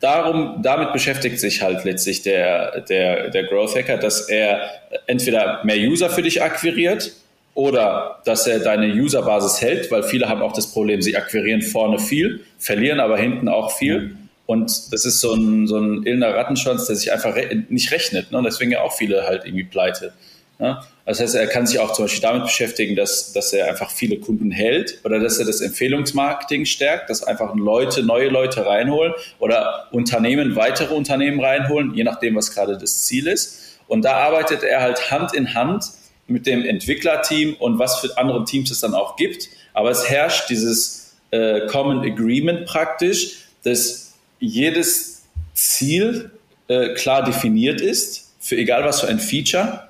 darum, damit beschäftigt sich halt letztlich der, der, der Growth Hacker, dass er entweder mehr User für dich akquiriert oder dass er deine Userbasis hält, weil viele haben auch das Problem, sie akquirieren vorne viel, verlieren aber hinten auch viel. Und das ist so ein, so ein illner Rattenschwanz, der sich einfach re nicht rechnet. Ne? Und deswegen ja auch viele halt irgendwie pleite. Ne? Das heißt, er kann sich auch zum Beispiel damit beschäftigen, dass, dass er einfach viele Kunden hält oder dass er das Empfehlungsmarketing stärkt, dass einfach Leute, neue Leute reinholen oder Unternehmen, weitere Unternehmen reinholen, je nachdem, was gerade das Ziel ist. Und da arbeitet er halt Hand in Hand mit dem Entwicklerteam und was für andere Teams es dann auch gibt. Aber es herrscht dieses äh, Common Agreement praktisch, dass jedes Ziel äh, klar definiert ist, für egal was für ein Feature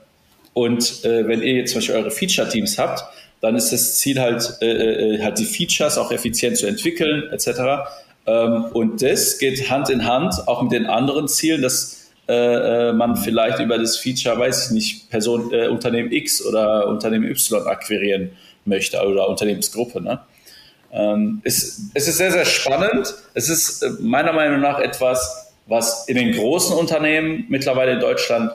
und äh, wenn ihr jetzt zum Beispiel eure Feature-Teams habt, dann ist das Ziel halt, äh, äh, halt die Features auch effizient zu entwickeln, etc. Ähm, und das geht Hand in Hand auch mit den anderen Zielen, dass äh, äh man vielleicht über das Feature, weiß ich nicht, Person, äh, Unternehmen X oder Unternehmen Y akquirieren möchte oder Unternehmensgruppe. Ne? Ähm, es, es ist sehr, sehr spannend. Es ist meiner Meinung nach etwas, was in den großen Unternehmen mittlerweile in Deutschland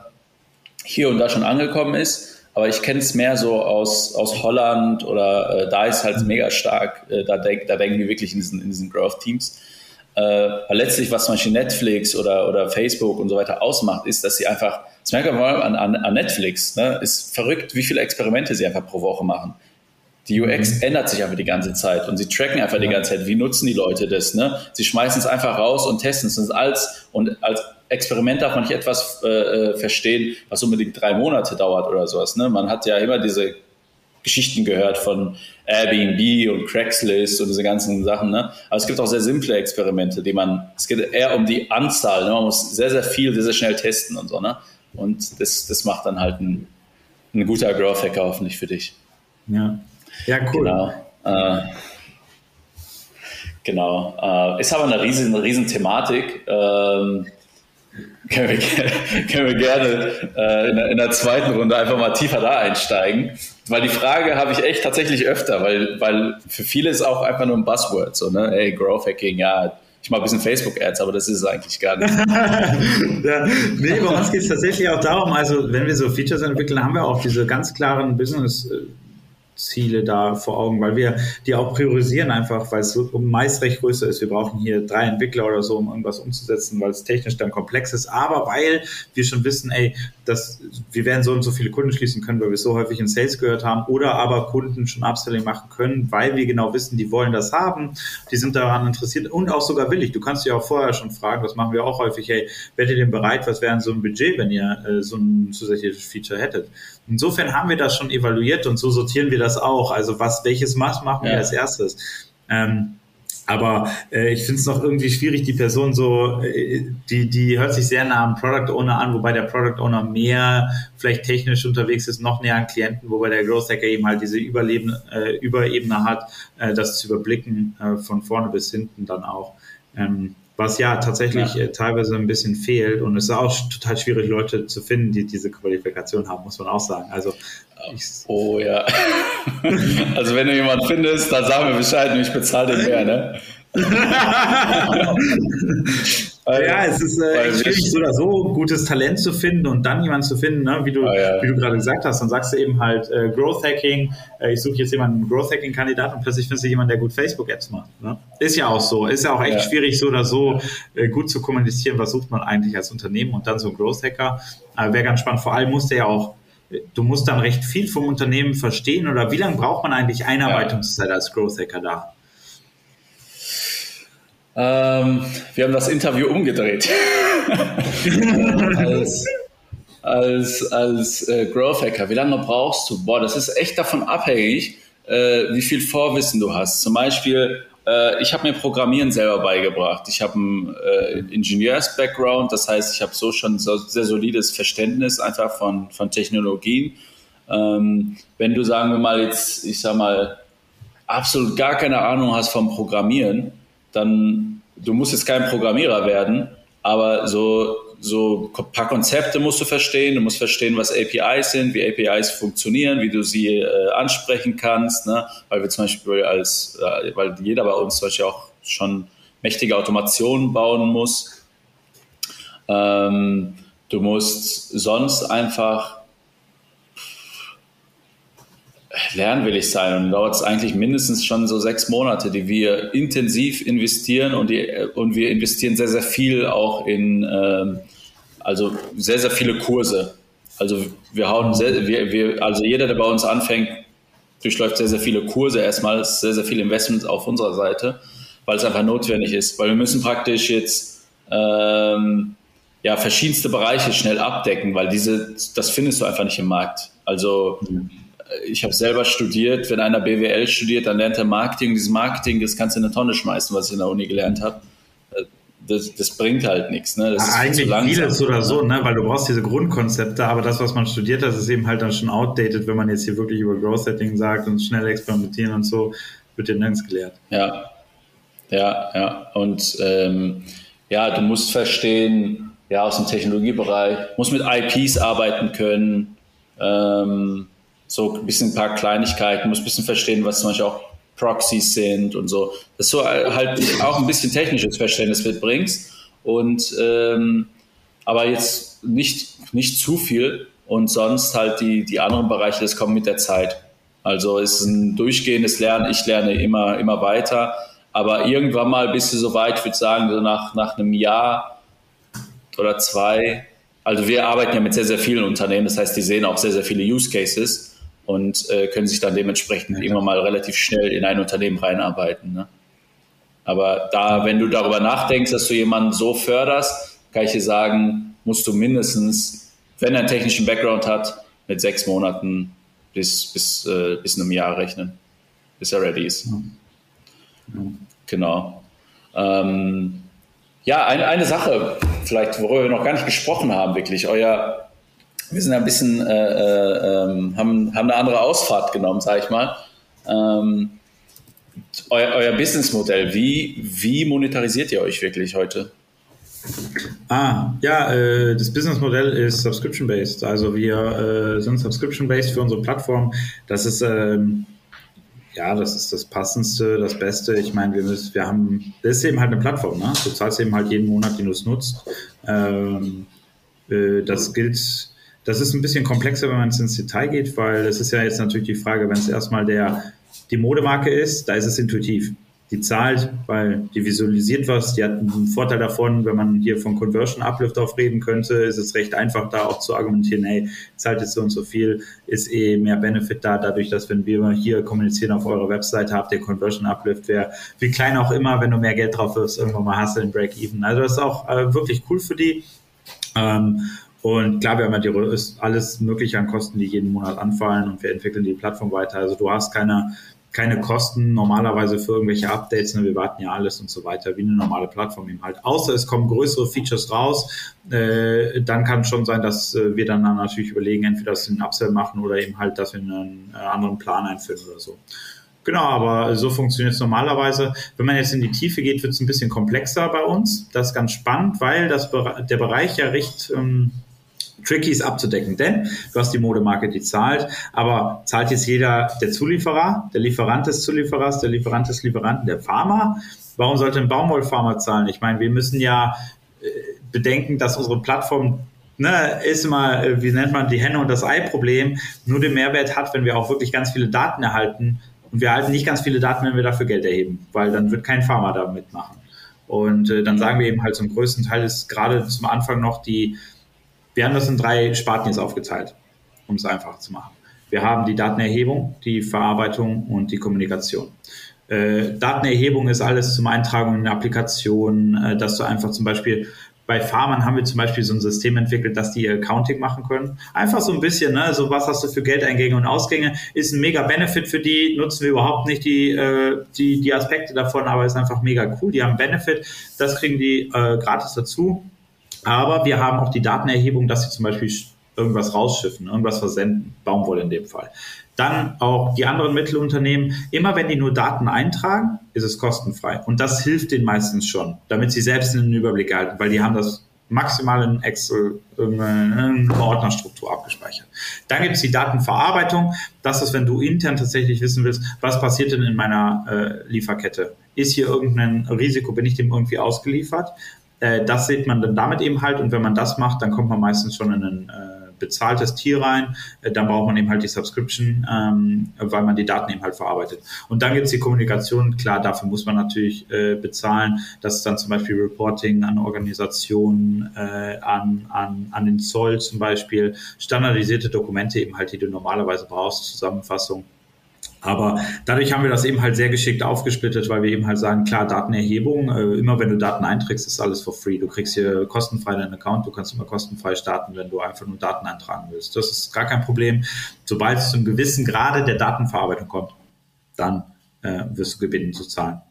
hier und da schon angekommen ist. Aber ich kenne es mehr so aus, aus Holland oder äh, da ist halt mega stark. Äh, da, denk, da denken wir wirklich in diesen, in diesen Growth-Teams. Äh, weil letztlich, was zum Beispiel Netflix oder, oder Facebook und so weiter ausmacht, ist, dass sie einfach, das merkt man mal an, an, an Netflix, ne, ist verrückt, wie viele Experimente sie einfach pro Woche machen. Die UX mhm. ändert sich einfach die ganze Zeit und sie tracken einfach ja. die ganze Zeit, wie nutzen die Leute das. Ne? Sie schmeißen es einfach raus und testen es als und als Experiment darf man nicht etwas äh, äh, verstehen, was unbedingt drei Monate dauert oder sowas. Ne? Man hat ja immer diese Geschichten gehört von Airbnb und Craigslist und diese ganzen Sachen. Ne? Aber es gibt auch sehr simple Experimente, die man, es geht eher um die Anzahl. Ne? Man muss sehr, sehr viel, sehr, sehr schnell testen und so. Ne? Und das, das macht dann halt ein, ein guter Growth Hacker hoffentlich für dich. Ja. Ja, cool. Genau. Äh, genau. Äh, ist aber eine riesen, riesen Thematik. Ähm, können wir, können wir gerne äh, in, der, in, der, zweiten Runde einfach mal tiefer da einsteigen. Weil die Frage habe ich echt tatsächlich öfter, weil, weil für viele ist auch einfach nur ein Buzzword. So, ne? Ey, Growth Hacking, ja, ich mache ein bisschen Facebook-Ads, aber das ist es eigentlich gar nicht. ja, nee, bei uns geht es tatsächlich auch darum, also wenn wir so Features entwickeln, haben wir auch diese ganz klaren Business- Ziele da vor Augen, weil wir die auch priorisieren einfach, weil es meist recht größer ist. Wir brauchen hier drei Entwickler oder so, um irgendwas umzusetzen, weil es technisch dann komplex ist, aber weil wir schon wissen, ey, dass wir werden so und so viele Kunden schließen können, weil wir so häufig in Sales gehört haben oder aber Kunden schon Upselling machen können, weil wir genau wissen, die wollen das haben, die sind daran interessiert und auch sogar willig. Du kannst ja auch vorher schon fragen, das machen wir auch häufig, hey, werdet ihr denn bereit, was wäre denn so ein Budget, wenn ihr äh, so ein zusätzliches Feature hättet? Insofern haben wir das schon evaluiert und so sortieren wir das auch. Also was, welches Maß machen wir ja. als erstes? Ähm, aber äh, ich finde es noch irgendwie schwierig, die Person so, äh, die, die hört sich sehr nah am Product Owner an, wobei der Product Owner mehr vielleicht technisch unterwegs ist, noch näher an Klienten, wobei der Growth Hacker eben halt diese Überleben, äh, Überebene hat, äh, das zu überblicken, äh, von vorne bis hinten dann auch. Ähm, was ja tatsächlich ja. Äh, teilweise ein bisschen fehlt und es ist auch total schwierig, Leute zu finden, die diese Qualifikation haben, muss man auch sagen. Also oh ja. also wenn du jemanden findest, dann sag mir Bescheid und ich bezahle den mehr, ne? Ja, es ist äh, schwierig, so oder so gutes Talent zu finden und dann jemanden zu finden, ne? wie du, ah, ja. wie du gerade gesagt hast. Dann sagst du eben halt äh, Growth Hacking. Äh, ich suche jetzt jemanden, einen Growth Hacking Kandidat und plötzlich findest du jemanden, der gut Facebook Apps macht. Ne? Ist ja auch so. Ist ja auch echt ja. schwierig, so oder so äh, gut zu kommunizieren. Was sucht man eigentlich als Unternehmen und dann so ein Growth Hacker. Wäre ganz spannend. Vor allem muss der ja auch du musst dann recht viel vom Unternehmen verstehen oder wie lange braucht man eigentlich Einarbeitungszeit als Growth Hacker da? Ähm, wir haben das Interview umgedreht. als, als, als äh, Growth Hacker? Wie lange brauchst du? Boah, das ist echt davon abhängig, äh, wie viel Vorwissen du hast. Zum Beispiel, äh, ich habe mir Programmieren selber beigebracht. Ich habe einen äh, Ingenieurs-Background, das heißt, ich habe so schon so sehr solides Verständnis einfach von, von Technologien. Ähm, wenn du, sagen wir mal, jetzt, ich sag mal, absolut gar keine Ahnung hast vom Programmieren, dann du musst jetzt kein Programmierer werden, aber so so ein paar Konzepte musst du verstehen. Du musst verstehen, was APIs sind, wie APIs funktionieren, wie du sie äh, ansprechen kannst. Ne? Weil wir zum Beispiel als, äh, weil jeder bei uns zum Beispiel auch schon mächtige Automationen bauen muss. Ähm, du musst sonst einfach lernwillig sein und dauert es eigentlich mindestens schon so sechs Monate, die wir intensiv investieren und, die, und wir investieren sehr, sehr viel auch in ähm, also sehr, sehr viele Kurse. Also wir hauen sehr, wir, wir, also jeder, der bei uns anfängt, durchläuft sehr, sehr viele Kurse erstmal, sehr, sehr viel Investment auf unserer Seite, weil es einfach notwendig ist. Weil wir müssen praktisch jetzt ähm, ja, verschiedenste Bereiche schnell abdecken, weil diese, das findest du einfach nicht im Markt. Also ich habe selber studiert, wenn einer BWL studiert, dann lernt er Marketing. Dieses Marketing, das kannst du in eine Tonne schmeißen, was ich in der Uni gelernt habe das, das bringt halt nichts. Ne? Das ja, eigentlich vieles oder so, ne? weil du brauchst diese Grundkonzepte, aber das, was man studiert hat, ist eben halt dann schon outdated, wenn man jetzt hier wirklich über Growth Setting sagt und schnell experimentieren und so, wird dir nirgends gelehrt. Ja, ja, ja. Und ähm, ja, du musst verstehen, ja, aus dem Technologiebereich, musst mit IPs arbeiten können, ähm, so ein bisschen ein paar Kleinigkeiten, musst ein bisschen verstehen, was zum Beispiel auch Proxys sind und so. Dass du halt auch ein bisschen technisches Verständnis mitbringst. Und ähm, aber jetzt nicht, nicht zu viel und sonst halt die, die anderen Bereiche, das kommt mit der Zeit. Also es ist ein durchgehendes Lernen. Ich lerne immer, immer weiter. Aber irgendwann mal bist du so weit, ich würde sagen, so nach, nach einem Jahr oder zwei. Also wir arbeiten ja mit sehr, sehr vielen Unternehmen. Das heißt, die sehen auch sehr, sehr viele Use Cases und äh, können sich dann dementsprechend ja, irgendwann mal relativ schnell in ein Unternehmen reinarbeiten. Ne? Aber da, wenn du darüber nachdenkst, dass du jemanden so förderst, kann ich dir sagen, musst du mindestens, wenn er einen technischen Background hat, mit sechs Monaten bis, bis, äh, bis einem Jahr rechnen, bis er ready ist. Ja. Ja. Genau. Ähm, ja, eine, eine Sache, vielleicht, worüber wir noch gar nicht gesprochen haben, wirklich, euer, wir sind ein bisschen, äh, äh, ähm, haben, haben eine andere Ausfahrt genommen, sage ich mal. Ähm, euer, euer Businessmodell, wie, wie monetarisiert ihr euch wirklich heute? Ah, ja, äh, das Businessmodell ist subscription-based. Also wir äh, sind subscription-based für unsere Plattform. Das ist ähm, ja, das ist das Passendste, das Beste. Ich meine, wir müssen, wir haben, das ist eben halt eine Plattform, ne? Du zahlst eben halt jeden Monat, den du es nutzt. Ähm, äh, das gilt das ist ein bisschen komplexer, wenn man ins Detail geht, weil es ist ja jetzt natürlich die Frage, wenn es erstmal der, die Modemarke ist, da ist es intuitiv. Die zahlt, weil die visualisiert was, die hat einen Vorteil davon, wenn man hier von Conversion Uplift auf reden könnte, ist es recht einfach da auch zu argumentieren, hey, zahlt jetzt so und so viel, ist eh mehr Benefit da, dadurch, dass wenn wir hier kommunizieren auf eurer Webseite, habt ihr Conversion Uplift, wäre wie klein auch immer, wenn du mehr Geld drauf wirst, irgendwann mal hast du den Break-Even. Also das ist auch äh, wirklich cool für die. Ähm, und klar, wir haben ja die, ist alles Mögliche an Kosten, die jeden Monat anfallen und wir entwickeln die Plattform weiter. Also du hast keine, keine Kosten normalerweise für irgendwelche Updates. Ne? Wir warten ja alles und so weiter, wie eine normale Plattform eben halt. Außer es kommen größere Features raus, äh, dann kann schon sein, dass äh, wir dann, dann natürlich überlegen, entweder dass wir einen Upsell machen oder eben halt, dass wir einen äh, anderen Plan einführen oder so. Genau, aber so funktioniert es normalerweise. Wenn man jetzt in die Tiefe geht, wird es ein bisschen komplexer bei uns. Das ist ganz spannend, weil das, der Bereich ja recht ähm, Trickies abzudecken. Denn du hast die Modemarke, die zahlt, aber zahlt jetzt jeder der Zulieferer, der Lieferant des Zulieferers, der Lieferant des Lieferanten, der Farmer? Warum sollte ein Baumwollfarmer zahlen? Ich meine, wir müssen ja äh, bedenken, dass unsere Plattform ne, ist immer, äh, wie nennt man die Henne und das Ei-Problem, nur den Mehrwert hat, wenn wir auch wirklich ganz viele Daten erhalten. Und wir erhalten nicht ganz viele Daten, wenn wir dafür Geld erheben, weil dann wird kein Farmer da mitmachen. Und äh, dann sagen wir eben halt zum größten Teil ist gerade zum Anfang noch die wir haben das in drei Sparten jetzt aufgeteilt, um es einfach zu machen. Wir haben die Datenerhebung, die Verarbeitung und die Kommunikation. Äh, Datenerhebung ist alles zum Eintragen in Applikationen, äh, dass du einfach zum Beispiel bei Farmern haben wir zum Beispiel so ein System entwickelt, dass die Accounting machen können. Einfach so ein bisschen, ne, so was hast du für Geldeingänge und Ausgänge, ist ein mega Benefit für die, nutzen wir überhaupt nicht die, äh, die, die Aspekte davon, aber ist einfach mega cool. Die haben Benefit, das kriegen die äh, gratis dazu. Aber wir haben auch die Datenerhebung, dass sie zum Beispiel irgendwas rausschiffen, irgendwas versenden, Baumwolle in dem Fall. Dann auch die anderen Mittelunternehmen, immer wenn die nur Daten eintragen, ist es kostenfrei. Und das hilft denen meistens schon, damit sie selbst einen Überblick erhalten, weil die haben das maximal in Excel irgendeine Ordnerstruktur abgespeichert. Dann gibt es die Datenverarbeitung. Das ist, wenn du intern tatsächlich wissen willst, was passiert denn in meiner äh, Lieferkette? Ist hier irgendein Risiko, bin ich dem irgendwie ausgeliefert? Äh, das sieht man dann damit eben halt. Und wenn man das macht, dann kommt man meistens schon in einen äh, bezahltes Tier rein, äh, dann braucht man eben halt die Subscription, ähm, weil man die Daten eben halt verarbeitet. Und dann gibt es die Kommunikation, klar, dafür muss man natürlich äh, bezahlen. Das ist dann zum Beispiel Reporting an Organisationen, an, an, an den Zoll zum Beispiel, standardisierte Dokumente eben halt, die du normalerweise brauchst, Zusammenfassung. Aber dadurch haben wir das eben halt sehr geschickt aufgesplittet, weil wir eben halt sagen, klar, Datenerhebung, äh, immer wenn du Daten einträgst, ist alles for free. Du kriegst hier kostenfrei deinen Account, du kannst immer kostenfrei starten, wenn du einfach nur Daten eintragen willst. Das ist gar kein Problem. Sobald es zum gewissen Grade der Datenverarbeitung kommt, dann äh, wirst du gebeten zu zahlen.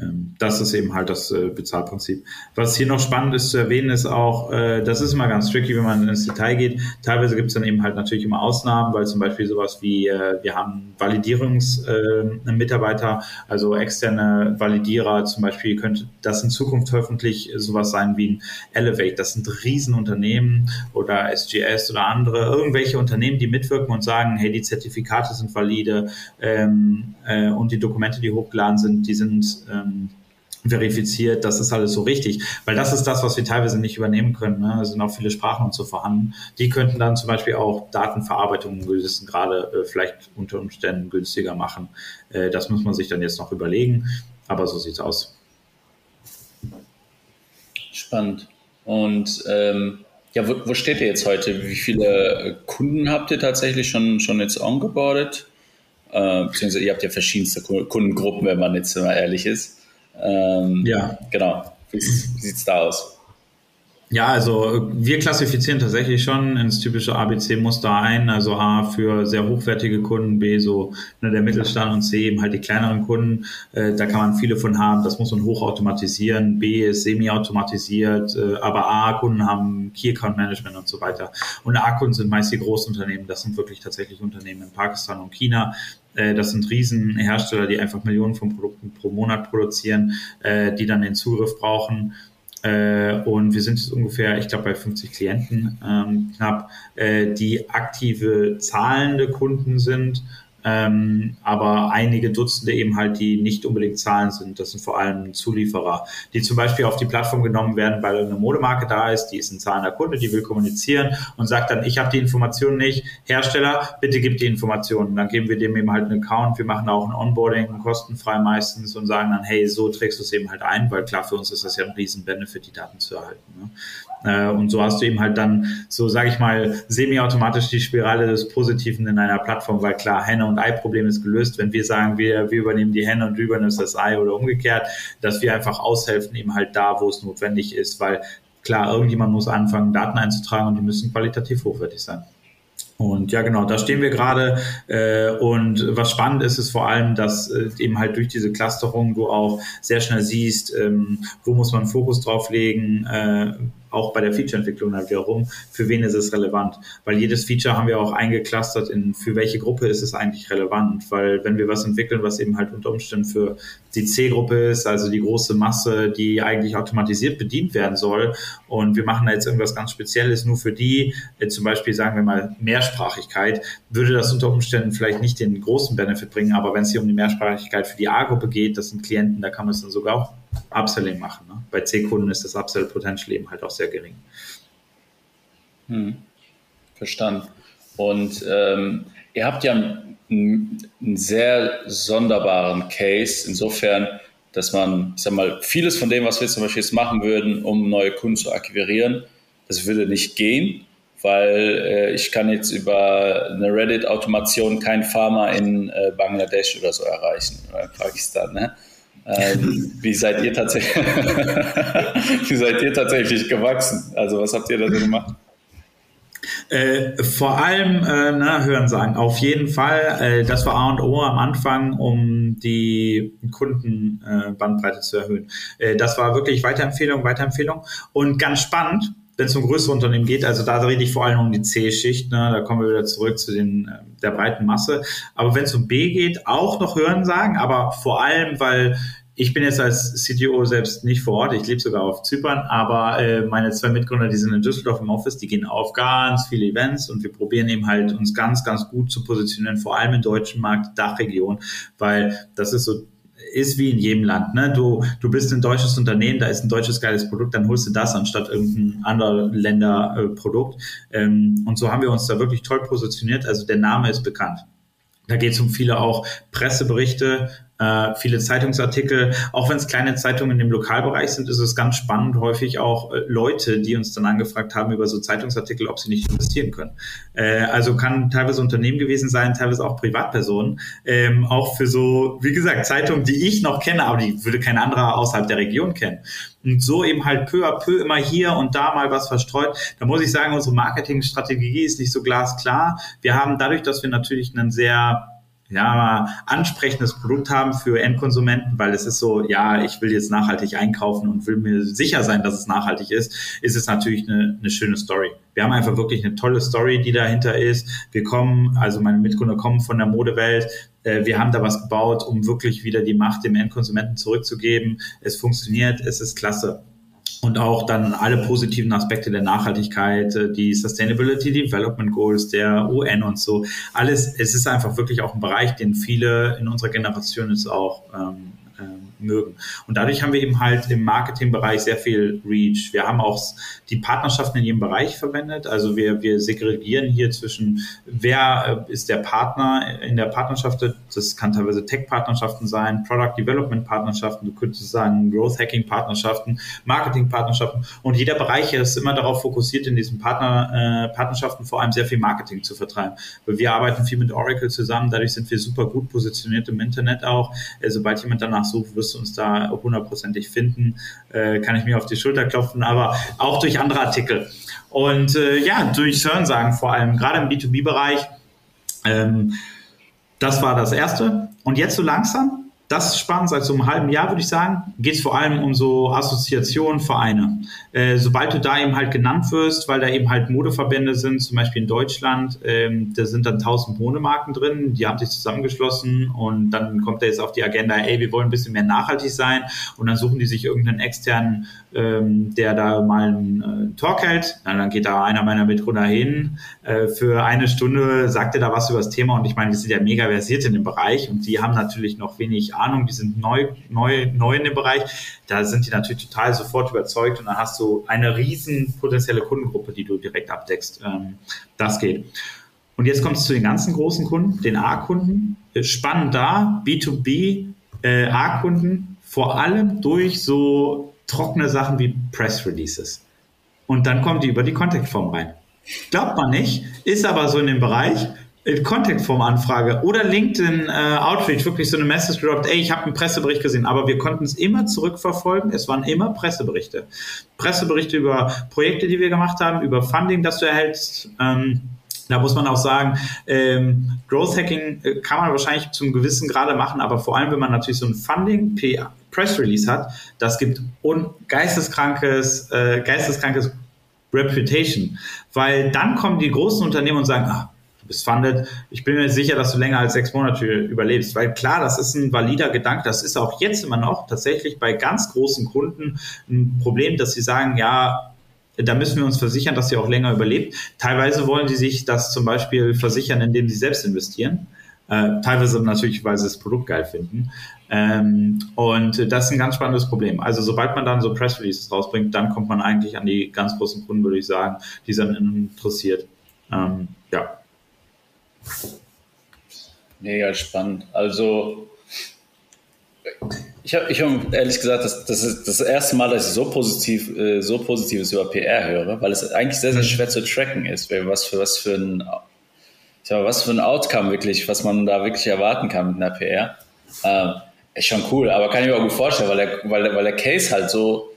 Ähm, das ist eben halt das äh, Bezahlprinzip. Was hier noch spannend ist zu erwähnen, ist auch, äh, das ist immer ganz tricky, wenn man ins Detail geht. Teilweise gibt es dann eben halt natürlich immer Ausnahmen, weil zum Beispiel sowas wie, äh, wir haben Validierungsmitarbeiter, also externe Validierer zum Beispiel, könnte das in Zukunft hoffentlich sowas sein wie ein Elevate. Das sind Riesenunternehmen oder SGS oder andere, irgendwelche Unternehmen, die mitwirken und sagen, hey, die Zertifikate sind valide ähm, äh, und die Dokumente, die hochgeladen sind, die sind ähm, verifiziert, das ist alles so richtig. Weil das ist das, was wir teilweise nicht übernehmen können. Ne? Es sind auch viele Sprachen und so vorhanden. Die könnten dann zum Beispiel auch Datenverarbeitung gewissen gerade äh, vielleicht unter Umständen günstiger machen. Äh, das muss man sich dann jetzt noch überlegen. Aber so sieht es aus. Spannend. Und ähm, ja, wo, wo, steht ihr jetzt heute? Wie viele äh, Kunden habt ihr tatsächlich schon, schon jetzt ongeboardet? Äh, beziehungsweise ihr habt ja verschiedenste Kundengruppen, wenn man jetzt mal ehrlich ist. Ähm, ja. Genau. Wie, wie sieht es da aus? Ja, also wir klassifizieren tatsächlich schon ins typische ABC-Muster ein. Also A für sehr hochwertige Kunden, B so ne, der Mittelstand und C eben halt die kleineren Kunden. Äh, da kann man viele von haben. Das muss man hochautomatisieren. B ist semi-automatisiert. Äh, aber A-Kunden haben Key Account Management und so weiter. Und A-Kunden sind meist die Großunternehmen. Das sind wirklich tatsächlich Unternehmen in Pakistan und China, das sind Riesenhersteller, die einfach Millionen von Produkten pro Monat produzieren, äh, die dann den Zugriff brauchen. Äh, und wir sind jetzt ungefähr, ich glaube, bei 50 Klienten ähm, knapp, die aktive zahlende Kunden sind ähm, aber einige Dutzende eben halt, die nicht unbedingt Zahlen sind. Das sind vor allem Zulieferer, die zum Beispiel auf die Plattform genommen werden, weil eine Modemarke da ist, die ist ein zahlender Kunde, die will kommunizieren und sagt dann, ich habe die Informationen nicht, Hersteller, bitte gib die Informationen. Dann geben wir dem eben halt einen Account, wir machen auch ein Onboarding, kostenfrei meistens und sagen dann, hey, so trägst du es eben halt ein, weil klar, für uns ist das ja ein riesen Benefit, die Daten zu erhalten. Ne? Äh, und so hast du eben halt dann so, sage ich mal, semi-automatisch die Spirale des Positiven in einer Plattform, weil klar, Henne- und Ei-Problem ist gelöst, wenn wir sagen, wir, wir übernehmen die Henne und du übernimmst das Ei oder umgekehrt, dass wir einfach aushelfen eben halt da, wo es notwendig ist, weil klar, irgendjemand muss anfangen, Daten einzutragen und die müssen qualitativ hochwertig sein. Und ja, genau, da stehen wir gerade. Äh, und was spannend ist, ist vor allem, dass äh, eben halt durch diese Clusterung du auch sehr schnell siehst, ähm, wo muss man Fokus drauf legen, auch bei der Feature-Entwicklung dann wiederum, für wen ist es relevant? Weil jedes Feature haben wir auch eingeclustert in, für welche Gruppe ist es eigentlich relevant? Weil wenn wir was entwickeln, was eben halt unter Umständen für die C-Gruppe ist, also die große Masse, die eigentlich automatisiert bedient werden soll, und wir machen da jetzt irgendwas ganz Spezielles nur für die, äh, zum Beispiel sagen wir mal Mehrsprachigkeit, würde das unter Umständen vielleicht nicht den großen Benefit bringen, aber wenn es hier um die Mehrsprachigkeit für die A-Gruppe geht, das sind Klienten, da kann man es dann sogar auch Upselling machen. Ne? Bei C-Kunden ist das Upsell-Potential eben halt auch sehr gering. Hm. Verstanden. Und ähm, ihr habt ja einen, einen, sehr sonderbaren Case, insofern, dass man, ich sag mal, vieles von dem, was wir zum Beispiel jetzt machen würden, um neue Kunden zu akquirieren, das würde nicht gehen, weil äh, ich kann jetzt über eine Reddit-Automation keinen Farmer in äh, Bangladesch oder so erreichen oder in Pakistan. Ne? Ähm, wie seid ihr tatsächlich, wie seid ihr tatsächlich gewachsen? Also was habt ihr da so gemacht? Äh, vor allem äh, na, Hören sagen, auf jeden Fall. Äh, das war A und O am Anfang, um die Kundenbandbreite zu erhöhen. Äh, das war wirklich Weiterempfehlung, Weiterempfehlung. Und ganz spannend, wenn es um größere Unternehmen geht, also da rede ich vor allem um die C-Schicht, ne, da kommen wir wieder zurück zu den, äh, der breiten Masse. Aber wenn es um B geht, auch noch Hören sagen, aber vor allem, weil ich bin jetzt als CTO selbst nicht vor Ort, ich lebe sogar auf Zypern, aber äh, meine zwei Mitgründer, die sind in Düsseldorf im Office, die gehen auf ganz viele Events und wir probieren eben halt uns ganz, ganz gut zu positionieren, vor allem im deutschen Markt, Dachregion, weil das ist so ist wie in jedem Land. Ne? Du, du bist ein deutsches Unternehmen, da ist ein deutsches geiles Produkt, dann holst du das anstatt irgendein anderer Länder äh. Ähm, und so haben wir uns da wirklich toll positioniert. Also der Name ist bekannt. Da geht es um viele auch Presseberichte, äh, viele Zeitungsartikel. Auch wenn es kleine Zeitungen im Lokalbereich sind, ist es ganz spannend, häufig auch äh, Leute, die uns dann angefragt haben über so Zeitungsartikel, ob sie nicht investieren können. Äh, also kann teilweise Unternehmen gewesen sein, teilweise auch Privatpersonen. Ähm, auch für so, wie gesagt, Zeitungen, die ich noch kenne, aber die würde kein anderer außerhalb der Region kennen. Und so eben halt peu à peu immer hier und da mal was verstreut. Da muss ich sagen, unsere Marketingstrategie ist nicht so glasklar. Wir haben dadurch, dass wir natürlich einen sehr ja, ansprechendes Produkt haben für Endkonsumenten, weil es ist so, ja, ich will jetzt nachhaltig einkaufen und will mir sicher sein, dass es nachhaltig ist, ist es natürlich eine, eine schöne Story. Wir haben einfach wirklich eine tolle Story, die dahinter ist. Wir kommen, also meine Mitgründer kommen von der Modewelt. Äh, wir haben da was gebaut, um wirklich wieder die Macht dem Endkonsumenten zurückzugeben. Es funktioniert, es ist klasse und auch dann alle positiven Aspekte der Nachhaltigkeit, äh, die Sustainability Development Goals der UN und so. Alles, es ist einfach wirklich auch ein Bereich, den viele in unserer Generation jetzt auch ähm, mögen. Und dadurch haben wir eben halt im Marketingbereich sehr viel Reach. Wir haben auch die Partnerschaften in jedem Bereich verwendet. Also wir, wir segregieren hier zwischen, wer äh, ist der Partner in der Partnerschaft. Das kann teilweise Tech-Partnerschaften sein, Product Development-Partnerschaften, du könntest sagen Growth Hacking-Partnerschaften, Marketing-Partnerschaften. Und jeder Bereich ist immer darauf fokussiert, in diesen Partner, äh, Partnerschaften vor allem sehr viel Marketing zu vertreiben. Weil wir arbeiten viel mit Oracle zusammen, dadurch sind wir super gut positioniert im Internet auch. Äh, sobald jemand danach sucht, wirst du uns da hundertprozentig finden, äh, kann ich mir auf die Schulter klopfen, aber auch durch andere Artikel. Und äh, ja, durch Hörensagen vor allem, gerade im B2B-Bereich. Ähm, das war das Erste. Und jetzt so langsam das ist spannend. Seit so einem halben Jahr, würde ich sagen, geht es vor allem um so Assoziationen, Vereine. Äh, sobald du da eben halt genannt wirst, weil da eben halt Modeverbände sind, zum Beispiel in Deutschland, ähm, da sind dann 1000 Modemarken drin, die haben sich zusammengeschlossen und dann kommt da jetzt auf die Agenda, ey, wir wollen ein bisschen mehr nachhaltig sein und dann suchen die sich irgendeinen externen, ähm, der da mal einen äh, Talk hält. Na, dann geht da einer meiner Mitgründer hin, äh, für eine Stunde sagt er da was über das Thema und ich meine, wir sind ja mega versiert in dem Bereich und die haben natürlich noch wenig Ahnung, die sind neu, neu, neu in dem Bereich, da sind die natürlich total sofort überzeugt und dann hast du eine riesen potenzielle Kundengruppe, die du direkt abdeckst. Ähm, das geht. Und jetzt kommt es zu den ganzen großen Kunden, den A-Kunden. Spannend da, B2B, äh, A-Kunden, vor allem durch so trockene Sachen wie Press Releases. Und dann kommen die über die Kontaktform rein. Glaubt man nicht, ist aber so in dem Bereich. Contact-Form-Anfrage oder LinkedIn äh, Outreach wirklich so eine Message gedroppt, ey, ich habe einen Pressebericht gesehen, aber wir konnten es immer zurückverfolgen. Es waren immer Presseberichte. Presseberichte über Projekte, die wir gemacht haben, über Funding, das du erhältst. Ähm, da muss man auch sagen, ähm, Growth Hacking äh, kann man wahrscheinlich zum gewissen Grade machen, aber vor allem, wenn man natürlich so ein Funding Press Release hat, das gibt un geisteskrankes, äh, geisteskrankes Reputation, weil dann kommen die großen Unternehmen und sagen, ah, du bist funded. Ich bin mir sicher, dass du länger als sechs Monate überlebst. Weil klar, das ist ein valider Gedanke. Das ist auch jetzt immer noch tatsächlich bei ganz großen Kunden ein Problem, dass sie sagen, ja, da müssen wir uns versichern, dass sie auch länger überlebt. Teilweise wollen sie sich das zum Beispiel versichern, indem sie selbst investieren. Äh, teilweise natürlich, weil sie das Produkt geil finden. Ähm, und das ist ein ganz spannendes Problem. Also sobald man dann so Press Releases rausbringt, dann kommt man eigentlich an die ganz großen Kunden, würde ich sagen, die sind interessiert. Ähm, ja. Mega spannend. Also ich habe ich hab ehrlich gesagt, das, das ist das erste Mal, dass ich so positiv, äh, so Positives über PR höre, weil es eigentlich sehr, sehr schwer zu tracken ist, was für was für ein ich sag, was für ein Outcome wirklich, was man da wirklich erwarten kann mit einer PR. Ähm, Ist schon cool, aber kann ich mir auch gut vorstellen, weil der, weil der, weil der Case halt so,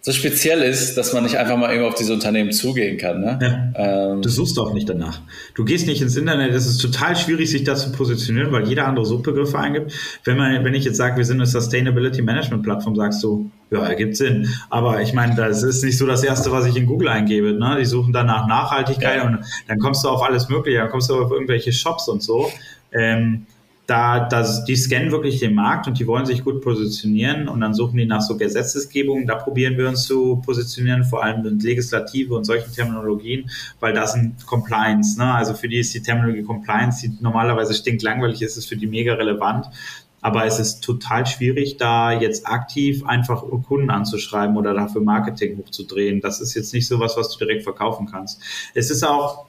so speziell ist, dass man nicht einfach mal eben auf diese Unternehmen zugehen kann. Ne? Ja. Ähm, du suchst auch nicht danach. Du gehst nicht ins Internet. Es ist total schwierig, sich da zu positionieren, weil jeder andere Suchbegriffe eingibt. Wenn man, wenn ich jetzt sage, wir sind eine Sustainability Management Plattform, sagst du, ja, ergibt Sinn. Aber ich meine, das ist nicht so das Erste, was ich in Google eingebe. Ne? Die suchen dann nach Nachhaltigkeit ja. und dann kommst du auf alles Mögliche. Dann kommst du auf irgendwelche Shops und so. Ähm, da, das, die scannen wirklich den Markt und die wollen sich gut positionieren und dann suchen die nach so Gesetzesgebungen. Da probieren wir uns zu positionieren, vor allem in Legislative und solchen Terminologien, weil das sind Compliance. Ne? Also für die ist die Terminologie Compliance, die normalerweise stinklangweilig ist, ist für die mega relevant. Aber es ist total schwierig, da jetzt aktiv einfach Kunden anzuschreiben oder dafür Marketing hochzudrehen. Das ist jetzt nicht so was, was du direkt verkaufen kannst. Es ist auch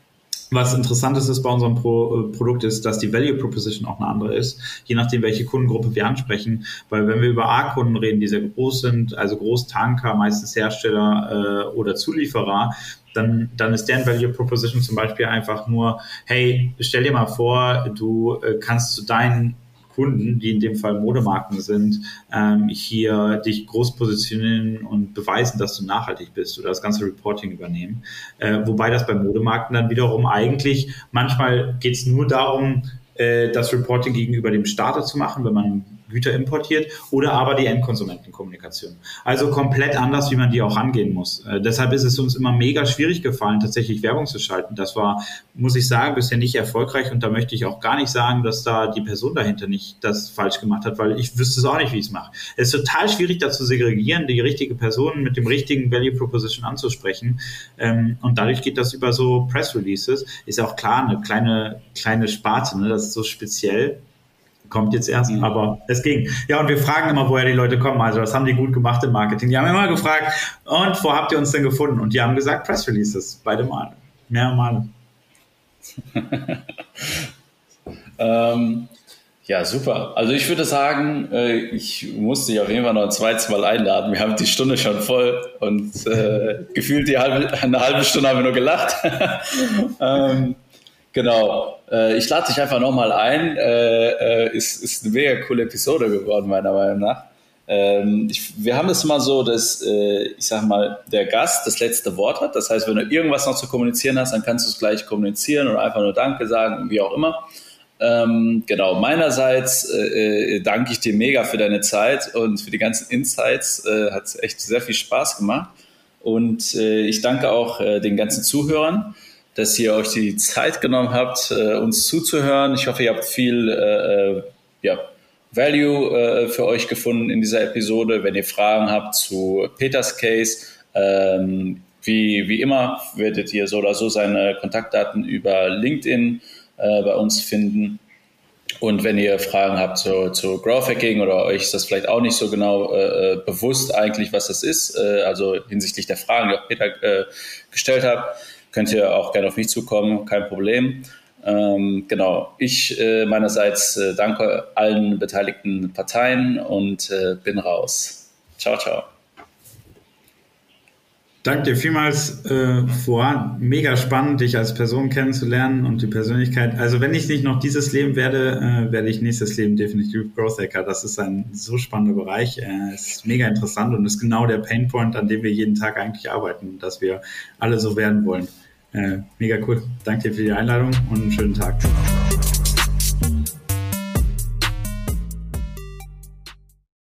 was interessant ist bei unserem Pro äh, Produkt ist, dass die Value Proposition auch eine andere ist, je nachdem, welche Kundengruppe wir ansprechen. Weil wenn wir über A-Kunden reden, die sehr groß sind, also Großtanker, meistens Hersteller äh, oder Zulieferer, dann, dann ist deren Value Proposition zum Beispiel einfach nur, hey, stell dir mal vor, du äh, kannst zu deinen Kunden, die in dem Fall Modemarken sind, ähm, hier dich groß positionieren und beweisen, dass du nachhaltig bist oder das ganze Reporting übernehmen. Äh, wobei das bei Modemarken dann wiederum eigentlich, manchmal geht es nur darum, äh, das Reporting gegenüber dem Starter zu machen, wenn man Güter importiert oder aber die Endkonsumentenkommunikation. Also komplett anders, wie man die auch angehen muss. Äh, deshalb ist es uns immer mega schwierig gefallen, tatsächlich Werbung zu schalten. Das war, muss ich sagen, bisher nicht erfolgreich und da möchte ich auch gar nicht sagen, dass da die Person dahinter nicht das falsch gemacht hat, weil ich wüsste es auch nicht, wie ich es mache. Es ist total schwierig, da zu segregieren, die richtige Person mit dem richtigen Value Proposition anzusprechen. Ähm, und dadurch geht das über so Press Releases. Ist auch klar, eine kleine, kleine Sparte, ne? das ist so speziell kommt jetzt erst, mhm. aber es ging. Ja, und wir fragen immer, woher die Leute kommen. Also, das haben die gut gemacht im Marketing. Die haben immer gefragt, und wo habt ihr uns denn gefunden? Und die haben gesagt, Press Releases, beide Male. Mehr Male. ähm, ja, super. Also ich würde sagen, äh, ich muss dich auf jeden Fall noch ein zweites Mal einladen. Wir haben die Stunde schon voll und äh, gefühlt die halbe, eine halbe Stunde haben wir nur gelacht. ähm, Genau. Äh, ich lade dich einfach nochmal ein. Äh, äh, ist, ist eine mega coole Episode geworden, meiner Meinung nach. Ähm, ich, wir haben es mal so, dass, äh, ich sag mal, der Gast das letzte Wort hat. Das heißt, wenn du irgendwas noch zu kommunizieren hast, dann kannst du es gleich kommunizieren oder einfach nur Danke sagen, wie auch immer. Ähm, genau, meinerseits äh, äh, danke ich dir mega für deine Zeit und für die ganzen Insights. Hat echt sehr viel Spaß gemacht. Und ich danke auch den ganzen Zuhörern dass ihr euch die Zeit genommen habt, äh, uns zuzuhören. Ich hoffe, ihr habt viel äh, äh, ja, Value für euch gefunden in dieser Episode. Wenn ihr Fragen habt zu Peters Case, ähm, wie, wie immer werdet ihr so oder so seine Kontaktdaten über LinkedIn äh, bei uns finden. Und wenn ihr Fragen habt zu, zu Growth Hacking oder euch ist das vielleicht auch nicht so genau äh, bewusst eigentlich, was das ist, äh, also hinsichtlich der Fragen, die auch Peter gestellt hat, könnt ihr auch gerne auf mich zukommen, kein Problem. Ähm, genau, ich äh, meinerseits äh, danke allen beteiligten Parteien und äh, bin raus. Ciao, ciao. Danke dir vielmals, äh, Fuad. Mega spannend, dich als Person kennenzulernen und die Persönlichkeit. Also wenn ich nicht noch dieses Leben werde, äh, werde ich nächstes Leben definitiv Growth Hacker. Das ist ein so spannender Bereich. Äh, ist mega interessant und ist genau der Painpoint, an dem wir jeden Tag eigentlich arbeiten, dass wir alle so werden wollen. Äh, mega cool. Danke dir für die Einladung und einen schönen Tag.